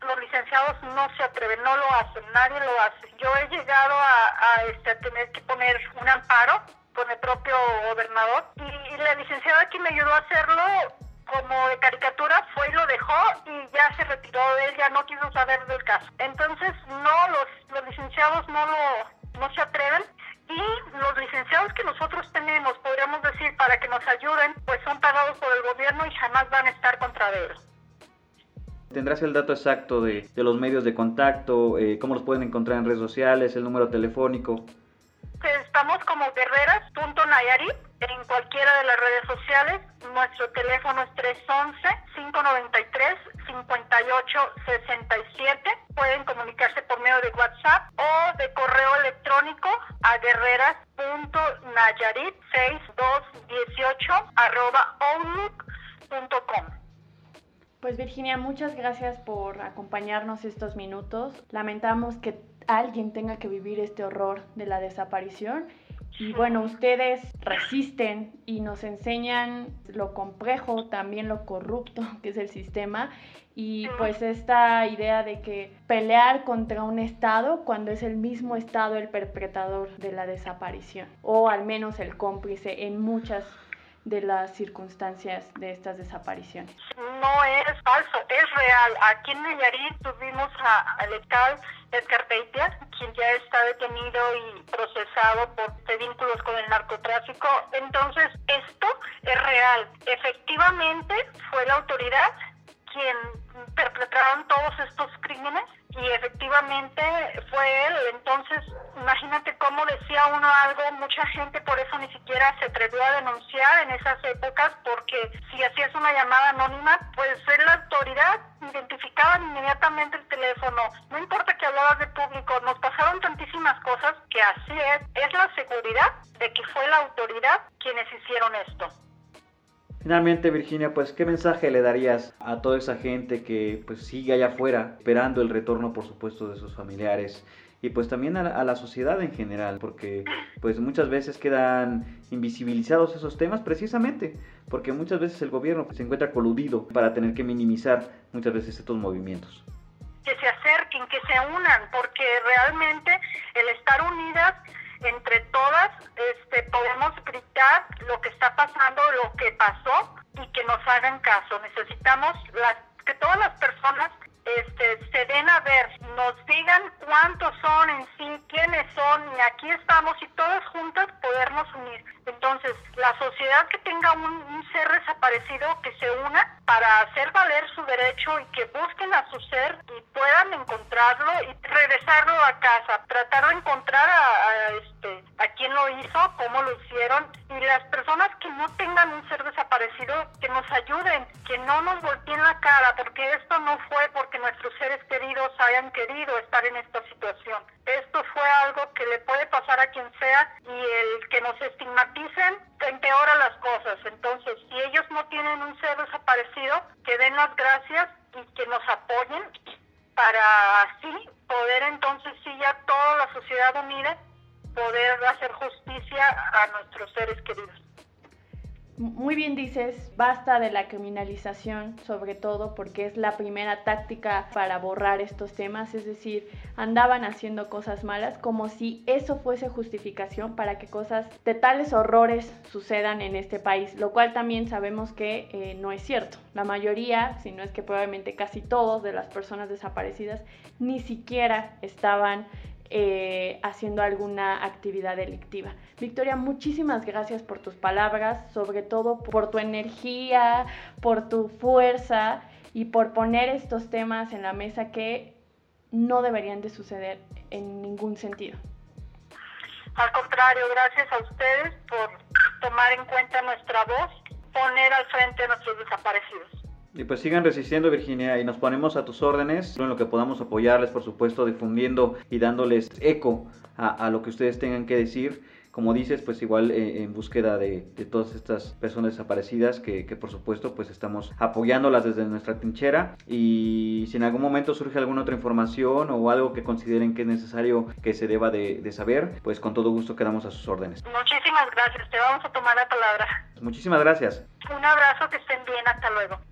los licenciados no se atreven, no lo hacen, nadie lo hace. Yo he llegado a, este, tener que poner un amparo con el propio gobernador y, y la licenciada que me ayudó a hacerlo como de caricatura fue y lo dejó y ya se retiró de él, ya no quiso saber del caso. Entonces, no, los, los licenciados no, lo, no se atreven y los licenciados que nosotros tenemos, podríamos decir, para que nos ayuden, pues son pagados por el gobierno y jamás van a estar contra él. ¿Tendrás el dato exacto de, de los medios de contacto? Eh, ¿Cómo los pueden encontrar en redes sociales? ¿El número telefónico? Acompañarnos estos minutos. Lamentamos que alguien tenga que vivir este horror de la desaparición y bueno, ustedes resisten y nos enseñan lo complejo, también lo corrupto que es el sistema y pues esta idea de que pelear contra un Estado cuando es el mismo Estado el perpetrador de la desaparición o al menos el cómplice en muchas de las circunstancias de estas desapariciones. No es falso, es real. Aquí en Nayarit tuvimos a, letal Edgar quien ya está detenido y procesado por vínculos con el narcotráfico. Entonces, esto es real. Efectivamente, fue la autoridad quien perpetraron todos estos crímenes y efectivamente fue él. Entonces, imagínate cómo decía uno algo, mucha gente por eso ni siquiera se atrevió a denunciar en esas épocas, porque si hacías una llamada anónima, pues es la autoridad, identificaban inmediatamente el teléfono, no importa que hablabas de público, nos pasaron tantísimas cosas que así es, es la seguridad de que fue la autoridad quienes hicieron esto. Finalmente, Virginia, pues, ¿qué mensaje le darías a toda esa gente que pues sigue allá afuera esperando el retorno, por supuesto, de sus familiares? Y pues también a la, sociedad en general, porque pues muchas veces quedan invisibilizados esos temas precisamente, porque muchas veces el gobierno se encuentra coludido para tener que minimizar muchas veces estos movimientos. Que se acerquen, que se unan, porque realmente el estar unidas entre todas este, podemos gritar lo que está pasando, lo que pasó y que nos hagan caso. Necesitamos las, que todas las personas este, se den a ver, nos digan cuántos son en sí, quiénes son, y aquí estamos y todas juntas podernos unir. Entonces, la sociedad que tenga un, ser desaparecido, que se una para hacer valer su derecho y que busquen a su ser y puedan encontrarlo y regresarlo a casa, tratar de encontrar a, a este, a quién lo hizo, cómo lo hicieron, y las personas que no tengan un ser desaparecido, que nos ayuden, que no nos volteen la cara, porque esto no fue porque nuestros seres queridos hayan querido estar en esta situación. Esto fue algo que le puede pasar a quien sea y el que nos estigmaticen empeora las cosas. Entonces, si ellos no tienen un ser desaparecido, que den las gracias y que nos apoyen para así poder entonces sí ya toda la sociedad unida poder hacer justicia a nuestros seres queridos. Muy bien dices, basta de la criminalización, sobre todo porque es la primera táctica para borrar estos temas, es decir, andaban haciendo cosas malas como si eso fuese justificación para que cosas de tales horrores sucedan en este país, lo cual también sabemos que eh, no es cierto. La mayoría, si no es que probablemente casi todos de las personas desaparecidas ni siquiera estaban eh, haciendo alguna actividad delictiva. Victoria, muchísimas gracias por tus palabras, sobre todo por tu energía, por tu fuerza y por poner estos temas en la mesa que no deberían de suceder en ningún sentido. Al contrario, gracias a ustedes por tomar en cuenta nuestra voz, poner al frente a nuestros desaparecidos. Y pues sigan resistiendo Virginia y nos ponemos a tus órdenes en lo que podamos apoyarles, por supuesto, difundiendo y dándoles eco a, lo que ustedes tengan que decir. Como dices, pues igual eh, en búsqueda de, todas estas personas desaparecidas que, por supuesto pues estamos apoyándolas desde nuestra trinchera y si en algún momento surge alguna otra información o algo que consideren que es necesario que se deba de, de saber, pues con todo gusto quedamos a sus órdenes. Muchísimas gracias, te vamos a tomar la palabra. Muchísimas gracias. Un abrazo, que estén bien, hasta luego.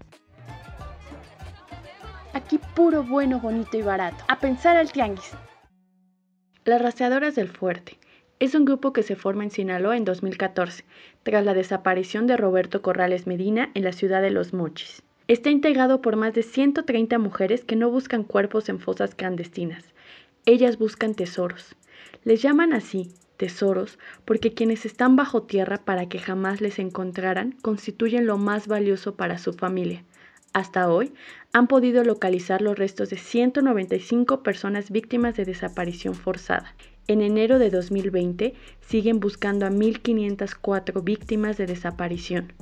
Aquí puro, bueno, bonito y barato. A pensar al tianguis. Las Rastreadoras del Fuerte es un grupo que se forma en Sinaloa en 2014, tras la desaparición de Roberto Corrales Medina en la ciudad de Los Mochis. Está integrado por más de 130 mujeres que no buscan cuerpos en fosas clandestinas. Ellas buscan tesoros. Les llaman así, tesoros, porque quienes están bajo tierra para que jamás les encontraran constituyen lo más valioso para su familia. Hasta hoy han podido localizar los restos de 195 personas víctimas de desaparición forzada. En enero de 2020 siguen buscando a 1.504 víctimas de desaparición.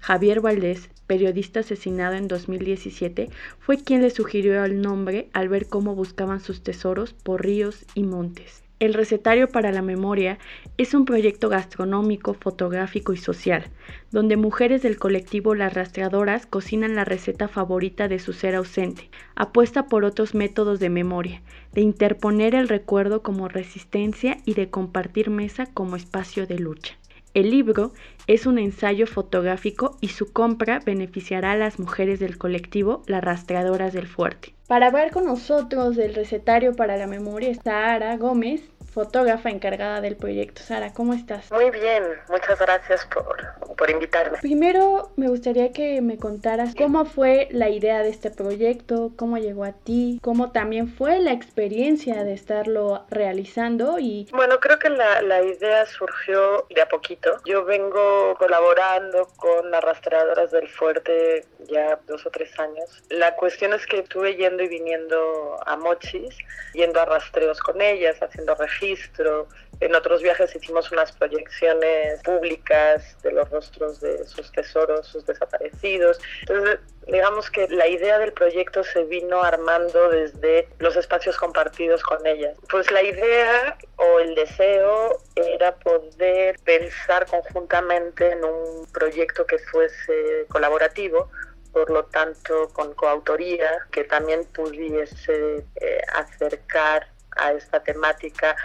Javier Valdés, periodista asesinado en 2017, fue quien le sugirió el nombre al ver cómo buscaban sus tesoros por ríos y montes. El Recetario para la Memoria es un proyecto gastronómico, fotográfico y social, donde mujeres del colectivo Las Rastreadoras cocinan la receta favorita de su ser ausente, apuesta por otros métodos de memoria, de interponer el recuerdo como resistencia y de compartir mesa como espacio de lucha. El libro es un ensayo fotográfico y su compra beneficiará a las mujeres del colectivo Las Rastreadoras del Fuerte. Para hablar con nosotros del recetario para la memoria está Sara Gómez, fotógrafa encargada del proyecto. Sara, ¿cómo estás? Muy bien, muchas gracias por, por invitarme. Primero me gustaría que me contaras cómo fue la idea de este proyecto, cómo llegó a ti, cómo también fue la experiencia de estarlo realizando y... Bueno, creo que la, la idea surgió de a poquito. Yo vengo colaborando con las rastreadoras del fuerte ya dos o tres años. La cuestión es que estuve yendo y viniendo a Mochis, yendo a rastreos con ellas, haciendo registro. En otros viajes hicimos unas proyecciones públicas de los rostros de sus tesoros, sus desaparecidos. Entonces, digamos que la idea del proyecto se vino armando desde los espacios compartidos con ellas. Pues la idea o el deseo era poder pensar conjuntamente en un proyecto que fuese colaborativo por lo tanto con coautoría, que también pudiese eh, acercar a esta temática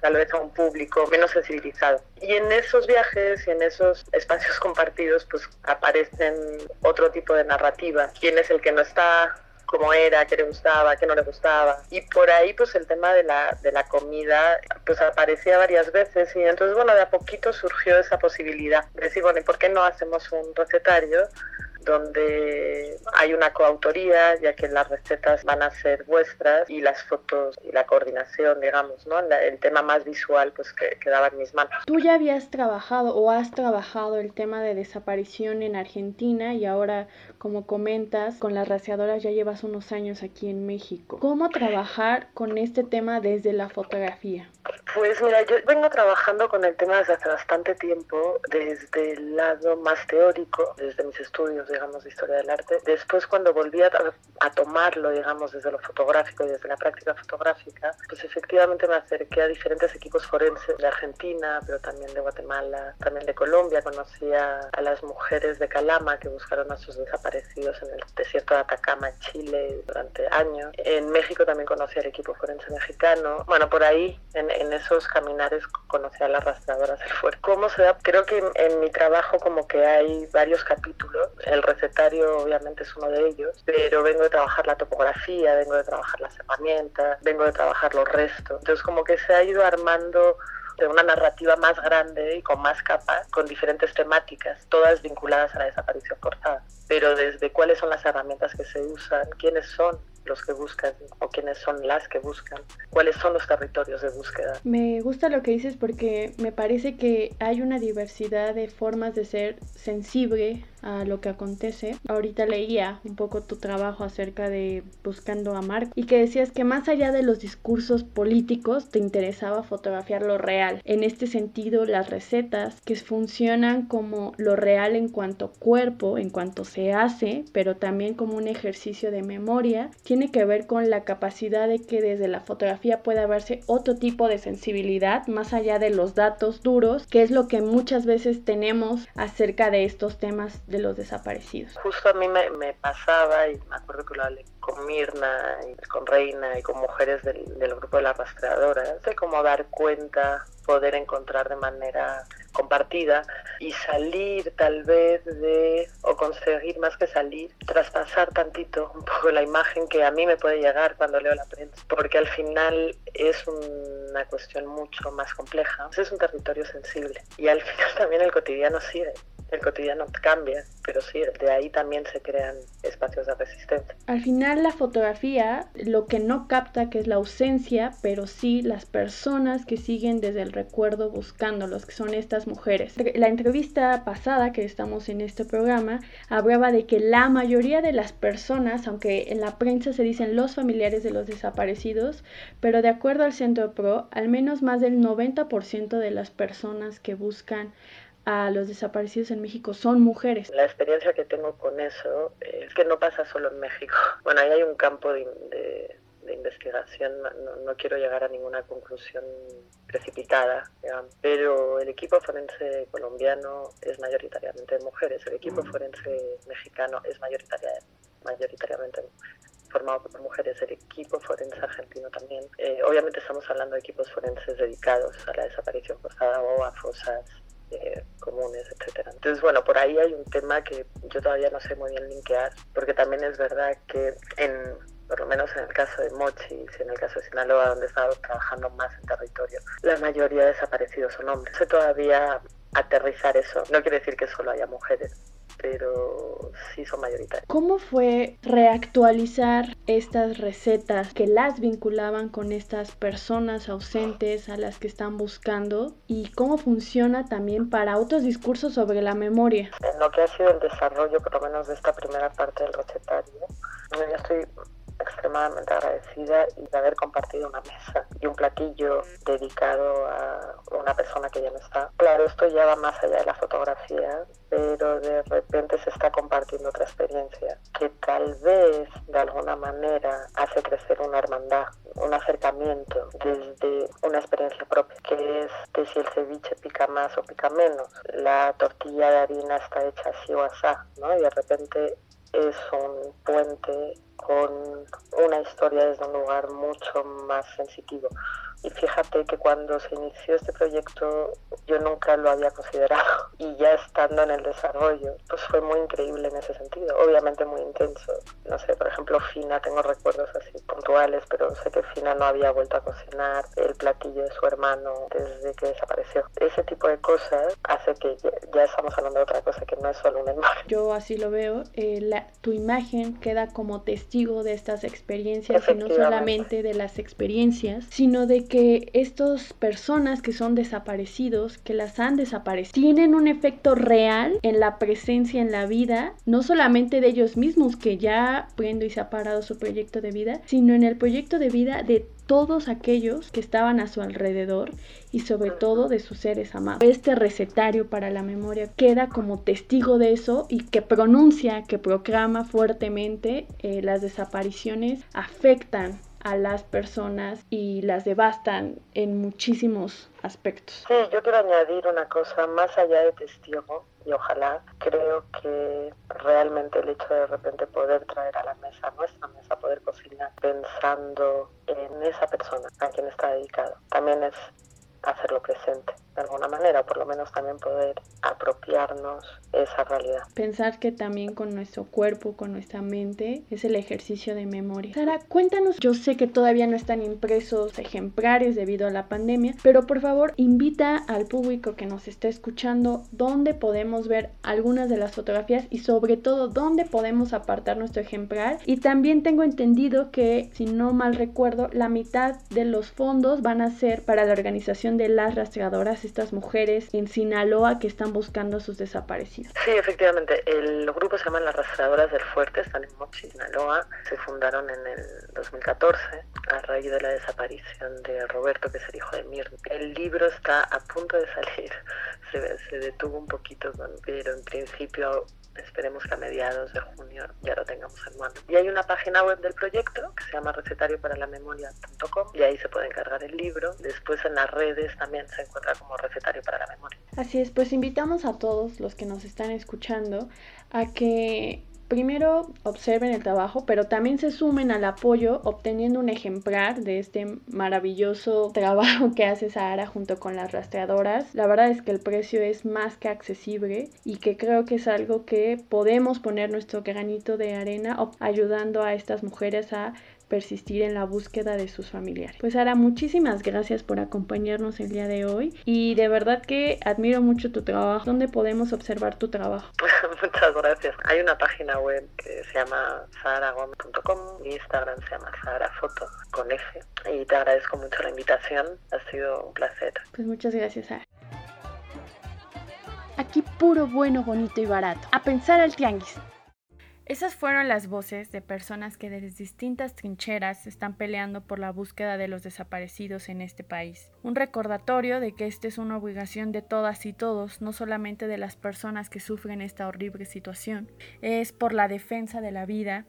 tal vez a un público menos sensibilizado. Y en esos viajes y en esos espacios compartidos pues aparecen otro tipo de narrativa. ¿Quién es el que no está? cómo era, qué le gustaba, qué no le gustaba. Y por ahí pues el tema de la, de la comida pues aparecía varias veces y entonces bueno, de a poquito surgió esa posibilidad de decir, bueno, ¿y por qué no hacemos un recetario donde hay una coautoría, ya que las recetas van a ser vuestras y las fotos y la coordinación, digamos, ¿no? el tema más visual, pues que quedaba en mis manos. Tú ya habías trabajado o has trabajado el tema de desaparición en Argentina y ahora, como comentas, con las rastreadoras ya llevas unos años aquí en México. ¿Cómo trabajar con este tema desde la fotografía? Pues mira, yo vengo trabajando con el tema desde hace bastante tiempo, desde el lado más teórico, desde mis estudios digamos, de historia del arte. Después, cuando volví a, tomarlo, digamos, desde lo fotográfico y desde la práctica fotográfica, pues efectivamente me acerqué a diferentes equipos forenses de Argentina, pero también de Guatemala, también de Colombia. Conocí a, las mujeres de Calama que buscaron a sus desaparecidos en el desierto de Atacama, en Chile, durante años. En México también conocí al equipo forense mexicano. Bueno, por ahí, en, esos caminares, conocí a las rastreadoras del fuerte. ¿Cómo se da? Creo que en, en mi trabajo como que hay varios capítulos. El recetario obviamente es uno de ellos, pero vengo de trabajar la topografía, vengo de trabajar las herramientas, vengo de trabajar los restos. Entonces como que se ha ido armando de una narrativa más grande y con más capas, con diferentes temáticas, todas vinculadas a la desaparición forzada. Pero desde cuáles son las herramientas que se usan, quiénes son los que buscan o quiénes son las que buscan, cuáles son los territorios de búsqueda. Me gusta lo que dices porque me parece que hay una diversidad de formas de ser sensible a lo que acontece. Ahorita leía un poco tu trabajo acerca de Buscando a Marco y que decías que más allá de los discursos políticos te interesaba fotografiar lo real. En este sentido, las recetas que funcionan como lo real en cuanto cuerpo, en cuanto se hace, pero también como un ejercicio de memoria, tiene que ver con la capacidad de que desde la fotografía pueda verse otro tipo de sensibilidad más allá de los datos duros, que es lo que muchas veces tenemos acerca de estos temas de los desaparecidos. Justo a mí me, pasaba, y me acuerdo que lo hablé con Mirna, y con Reina y con mujeres del, del grupo de las rastreadoras, de cómo dar cuenta poder encontrar de manera compartida y salir tal vez de, o conseguir más que salir, traspasar tantito un poco la imagen que a mí me puede llegar cuando leo la prensa, porque al final es una cuestión mucho más compleja, es un territorio sensible y al final también el cotidiano sigue el cotidiano cambia, pero sí, de ahí también se crean espacios de resistencia. Al final la fotografía lo que no capta que es la ausencia, pero sí las personas que siguen desde el recuerdo buscándolos, que son estas mujeres. La entrevista pasada que estamos en este programa hablaba de que la mayoría de las personas, aunque en la prensa se dicen los familiares de los desaparecidos, pero de acuerdo al Centro PRO, al menos más del 90% de las personas que buscan a los desaparecidos en México son mujeres. La experiencia que tengo con eso es que no pasa solo en México. Bueno, ahí hay un campo de, investigación, no, quiero llegar a ninguna conclusión precipitada, pero el equipo forense colombiano es mayoritariamente de mujeres, el equipo mm. forense mexicano es mayoritariamente formado por mujeres, el equipo forense argentino también. Eh, obviamente estamos hablando de equipos forenses dedicados a la desaparición forzada o a fosas eh, comunes, etcétera. Entonces, bueno, por ahí hay un tema que yo todavía no sé muy bien linkear, porque también es verdad que en por lo menos en el caso de Mochi y en el caso de Sinaloa, donde he trabajando más en territorio, la mayoría de desaparecidos son hombres. No sé todavía aterrizar eso. No quiere decir que solo haya mujeres, sí son mayoritarias. ¿Cómo fue reactualizar estas recetas que las vinculaban con estas personas ausentes a las que están buscando y cómo funciona también para otros discursos sobre la memoria? En lo que ha sido el desarrollo, por lo menos de esta primera parte del recetario, yo estoy extremadamente agradecida y de haber compartido una mesa y un platillo dedicado a una persona que ya no está. Claro, esto ya va más allá de la fotografía, pero de repente se está compartiendo otra experiencia que tal vez de alguna manera hace crecer una hermandad, un acercamiento desde una experiencia propia, que es de si el ceviche pica más o pica menos, la tortilla de harina está hecha así o así, ¿no? Y de repente es un puente con una historia desde un lugar mucho más sensitivo. Y fíjate que cuando se inició este proyecto yo nunca lo había considerado y ya estando en el desarrollo, pues fue muy increíble en ese sentido, obviamente muy intenso. No sé, por ejemplo, Fina, tengo recuerdos así puntuales, pero sé que Fina no había vuelto a cocinar el platillo de su hermano desde que desapareció. Ese tipo de cosas hace que ya, estamos hablando de otra cosa que no es solo una imagen. Yo así lo veo, eh, la, tu imagen queda como testigo de estas experiencias y no solamente de las experiencias, sino de que que estas personas que son desaparecidos, que las han desaparecido, tienen un efecto real en la presencia en la vida, no solamente de ellos mismos, que ya prendo y se ha parado su proyecto de vida, sino en el proyecto de vida de todos aquellos que estaban a su alrededor y sobre todo de sus seres amados. Este recetario para la memoria queda como testigo de eso y que pronuncia, que proclama fuertemente eh, las desapariciones afectan a las personas y las devastan en muchísimos aspectos. Sí, yo quiero añadir una cosa más allá de testigo y ojalá creo que realmente el hecho de de repente poder traer a la mesa, nuestra mesa, poder cocinar pensando en esa persona a quien está dedicado, también es hacerlo presente de alguna manera, por lo menos también poder apropiarnos esa realidad. Pensar que también con nuestro cuerpo, con nuestra mente, es el ejercicio de memoria. Sara, cuéntanos, yo sé que todavía no están impresos ejemplares debido a la pandemia, pero por favor invita al público que nos está escuchando dónde podemos ver algunas de las fotografías y sobre todo dónde podemos apartar nuestro ejemplar. Y también tengo entendido que, si no mal recuerdo, la mitad de los fondos van a ser para la organización de las rastreadoras estas mujeres en Sinaloa que están buscando a sus desaparecidos. Sí, efectivamente. El grupo se llama Las Rastreadoras del Fuerte, están en Mochi, Sinaloa. Se fundaron en el 2014 a raíz de la desaparición de Roberto, que es el hijo de Mirna. El libro está a punto de salir. Se, se detuvo un poquito, pero en principio esperemos que a mediados de junio ya lo tengamos en mano. Y hay una página web del proyecto que se llama recetarioparaLamemoria.com y ahí se puede encargar el libro. Después en las redes también se encuentra como recetario para la memoria. Así es, pues invitamos a todos los que nos están escuchando a que primero observen el trabajo, pero también se sumen al apoyo obteniendo un ejemplar de este maravilloso trabajo que hace Sahara junto con las rastreadoras. La verdad es que el precio es más que accesible y que creo que es algo que podemos poner nuestro granito de arena ayudando a estas mujeres a persistir en la búsqueda de sus familiares. Pues Sara, muchísimas gracias por acompañarnos el día de hoy y de verdad que admiro mucho tu trabajo. ¿Dónde podemos observar tu trabajo? Muchas gracias. Hay una página web que se llama saharagom.com, mi Instagram se llama saharafoto con F y te agradezco mucho la invitación, ha sido un placer. Pues muchas gracias, Sara. Aquí puro, bueno, bonito y barato. A pensar al tianguis. Esas fueron las voces de personas que desde distintas trincheras están peleando por la búsqueda de los desaparecidos en este país. Un recordatorio de que esta es una obligación de todas y todos, no solamente de las personas que sufren esta horrible situación, es por la defensa de la vida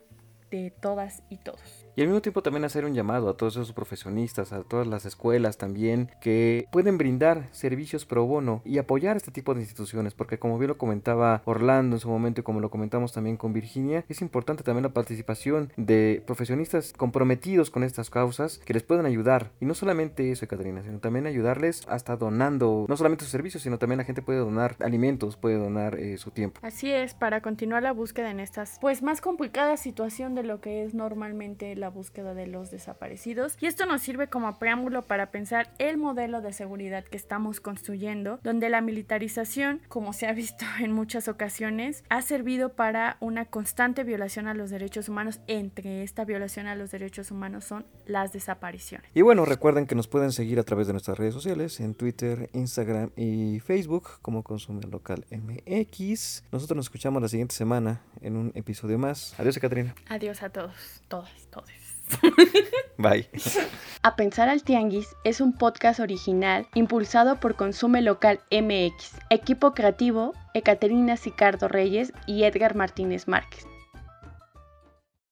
de todas y todos. Y al mismo tiempo también hacer un llamado a todos esos profesionistas, a todas las escuelas también, que pueden brindar servicios pro bono y apoyar este tipo de instituciones, porque como bien lo comentaba Orlando en su momento y como lo comentamos también con Virginia, es importante también la participación de profesionistas comprometidos con estas causas que les puedan ayudar. Y no solamente eso, Catarina, sino también ayudarles hasta donando, no solamente sus servicios, sino también la gente puede donar alimentos, puede donar eh, su tiempo. Así es, para continuar la búsqueda en estas, pues más complicadas situación de lo que es normalmente la la búsqueda de los desaparecidos. Y esto nos sirve como preámbulo para pensar el modelo de seguridad que estamos construyendo, donde la militarización, como se ha visto en muchas ocasiones, ha servido para una constante violación a los derechos humanos. Entre esta violación a los derechos humanos son las desapariciones. Y bueno, recuerden que nos pueden seguir a través de nuestras redes sociales, en Twitter, Instagram y Facebook como Consume Local MX. Nosotros nos escuchamos la siguiente semana en un episodio más. Adiós, Catrina. Adiós a todos, todas, todos. Bye. A Pensar al Tianguis es un podcast original impulsado por Consume Local MX, equipo creativo Ecaterina Sicardo Reyes y Edgar Martínez Márquez.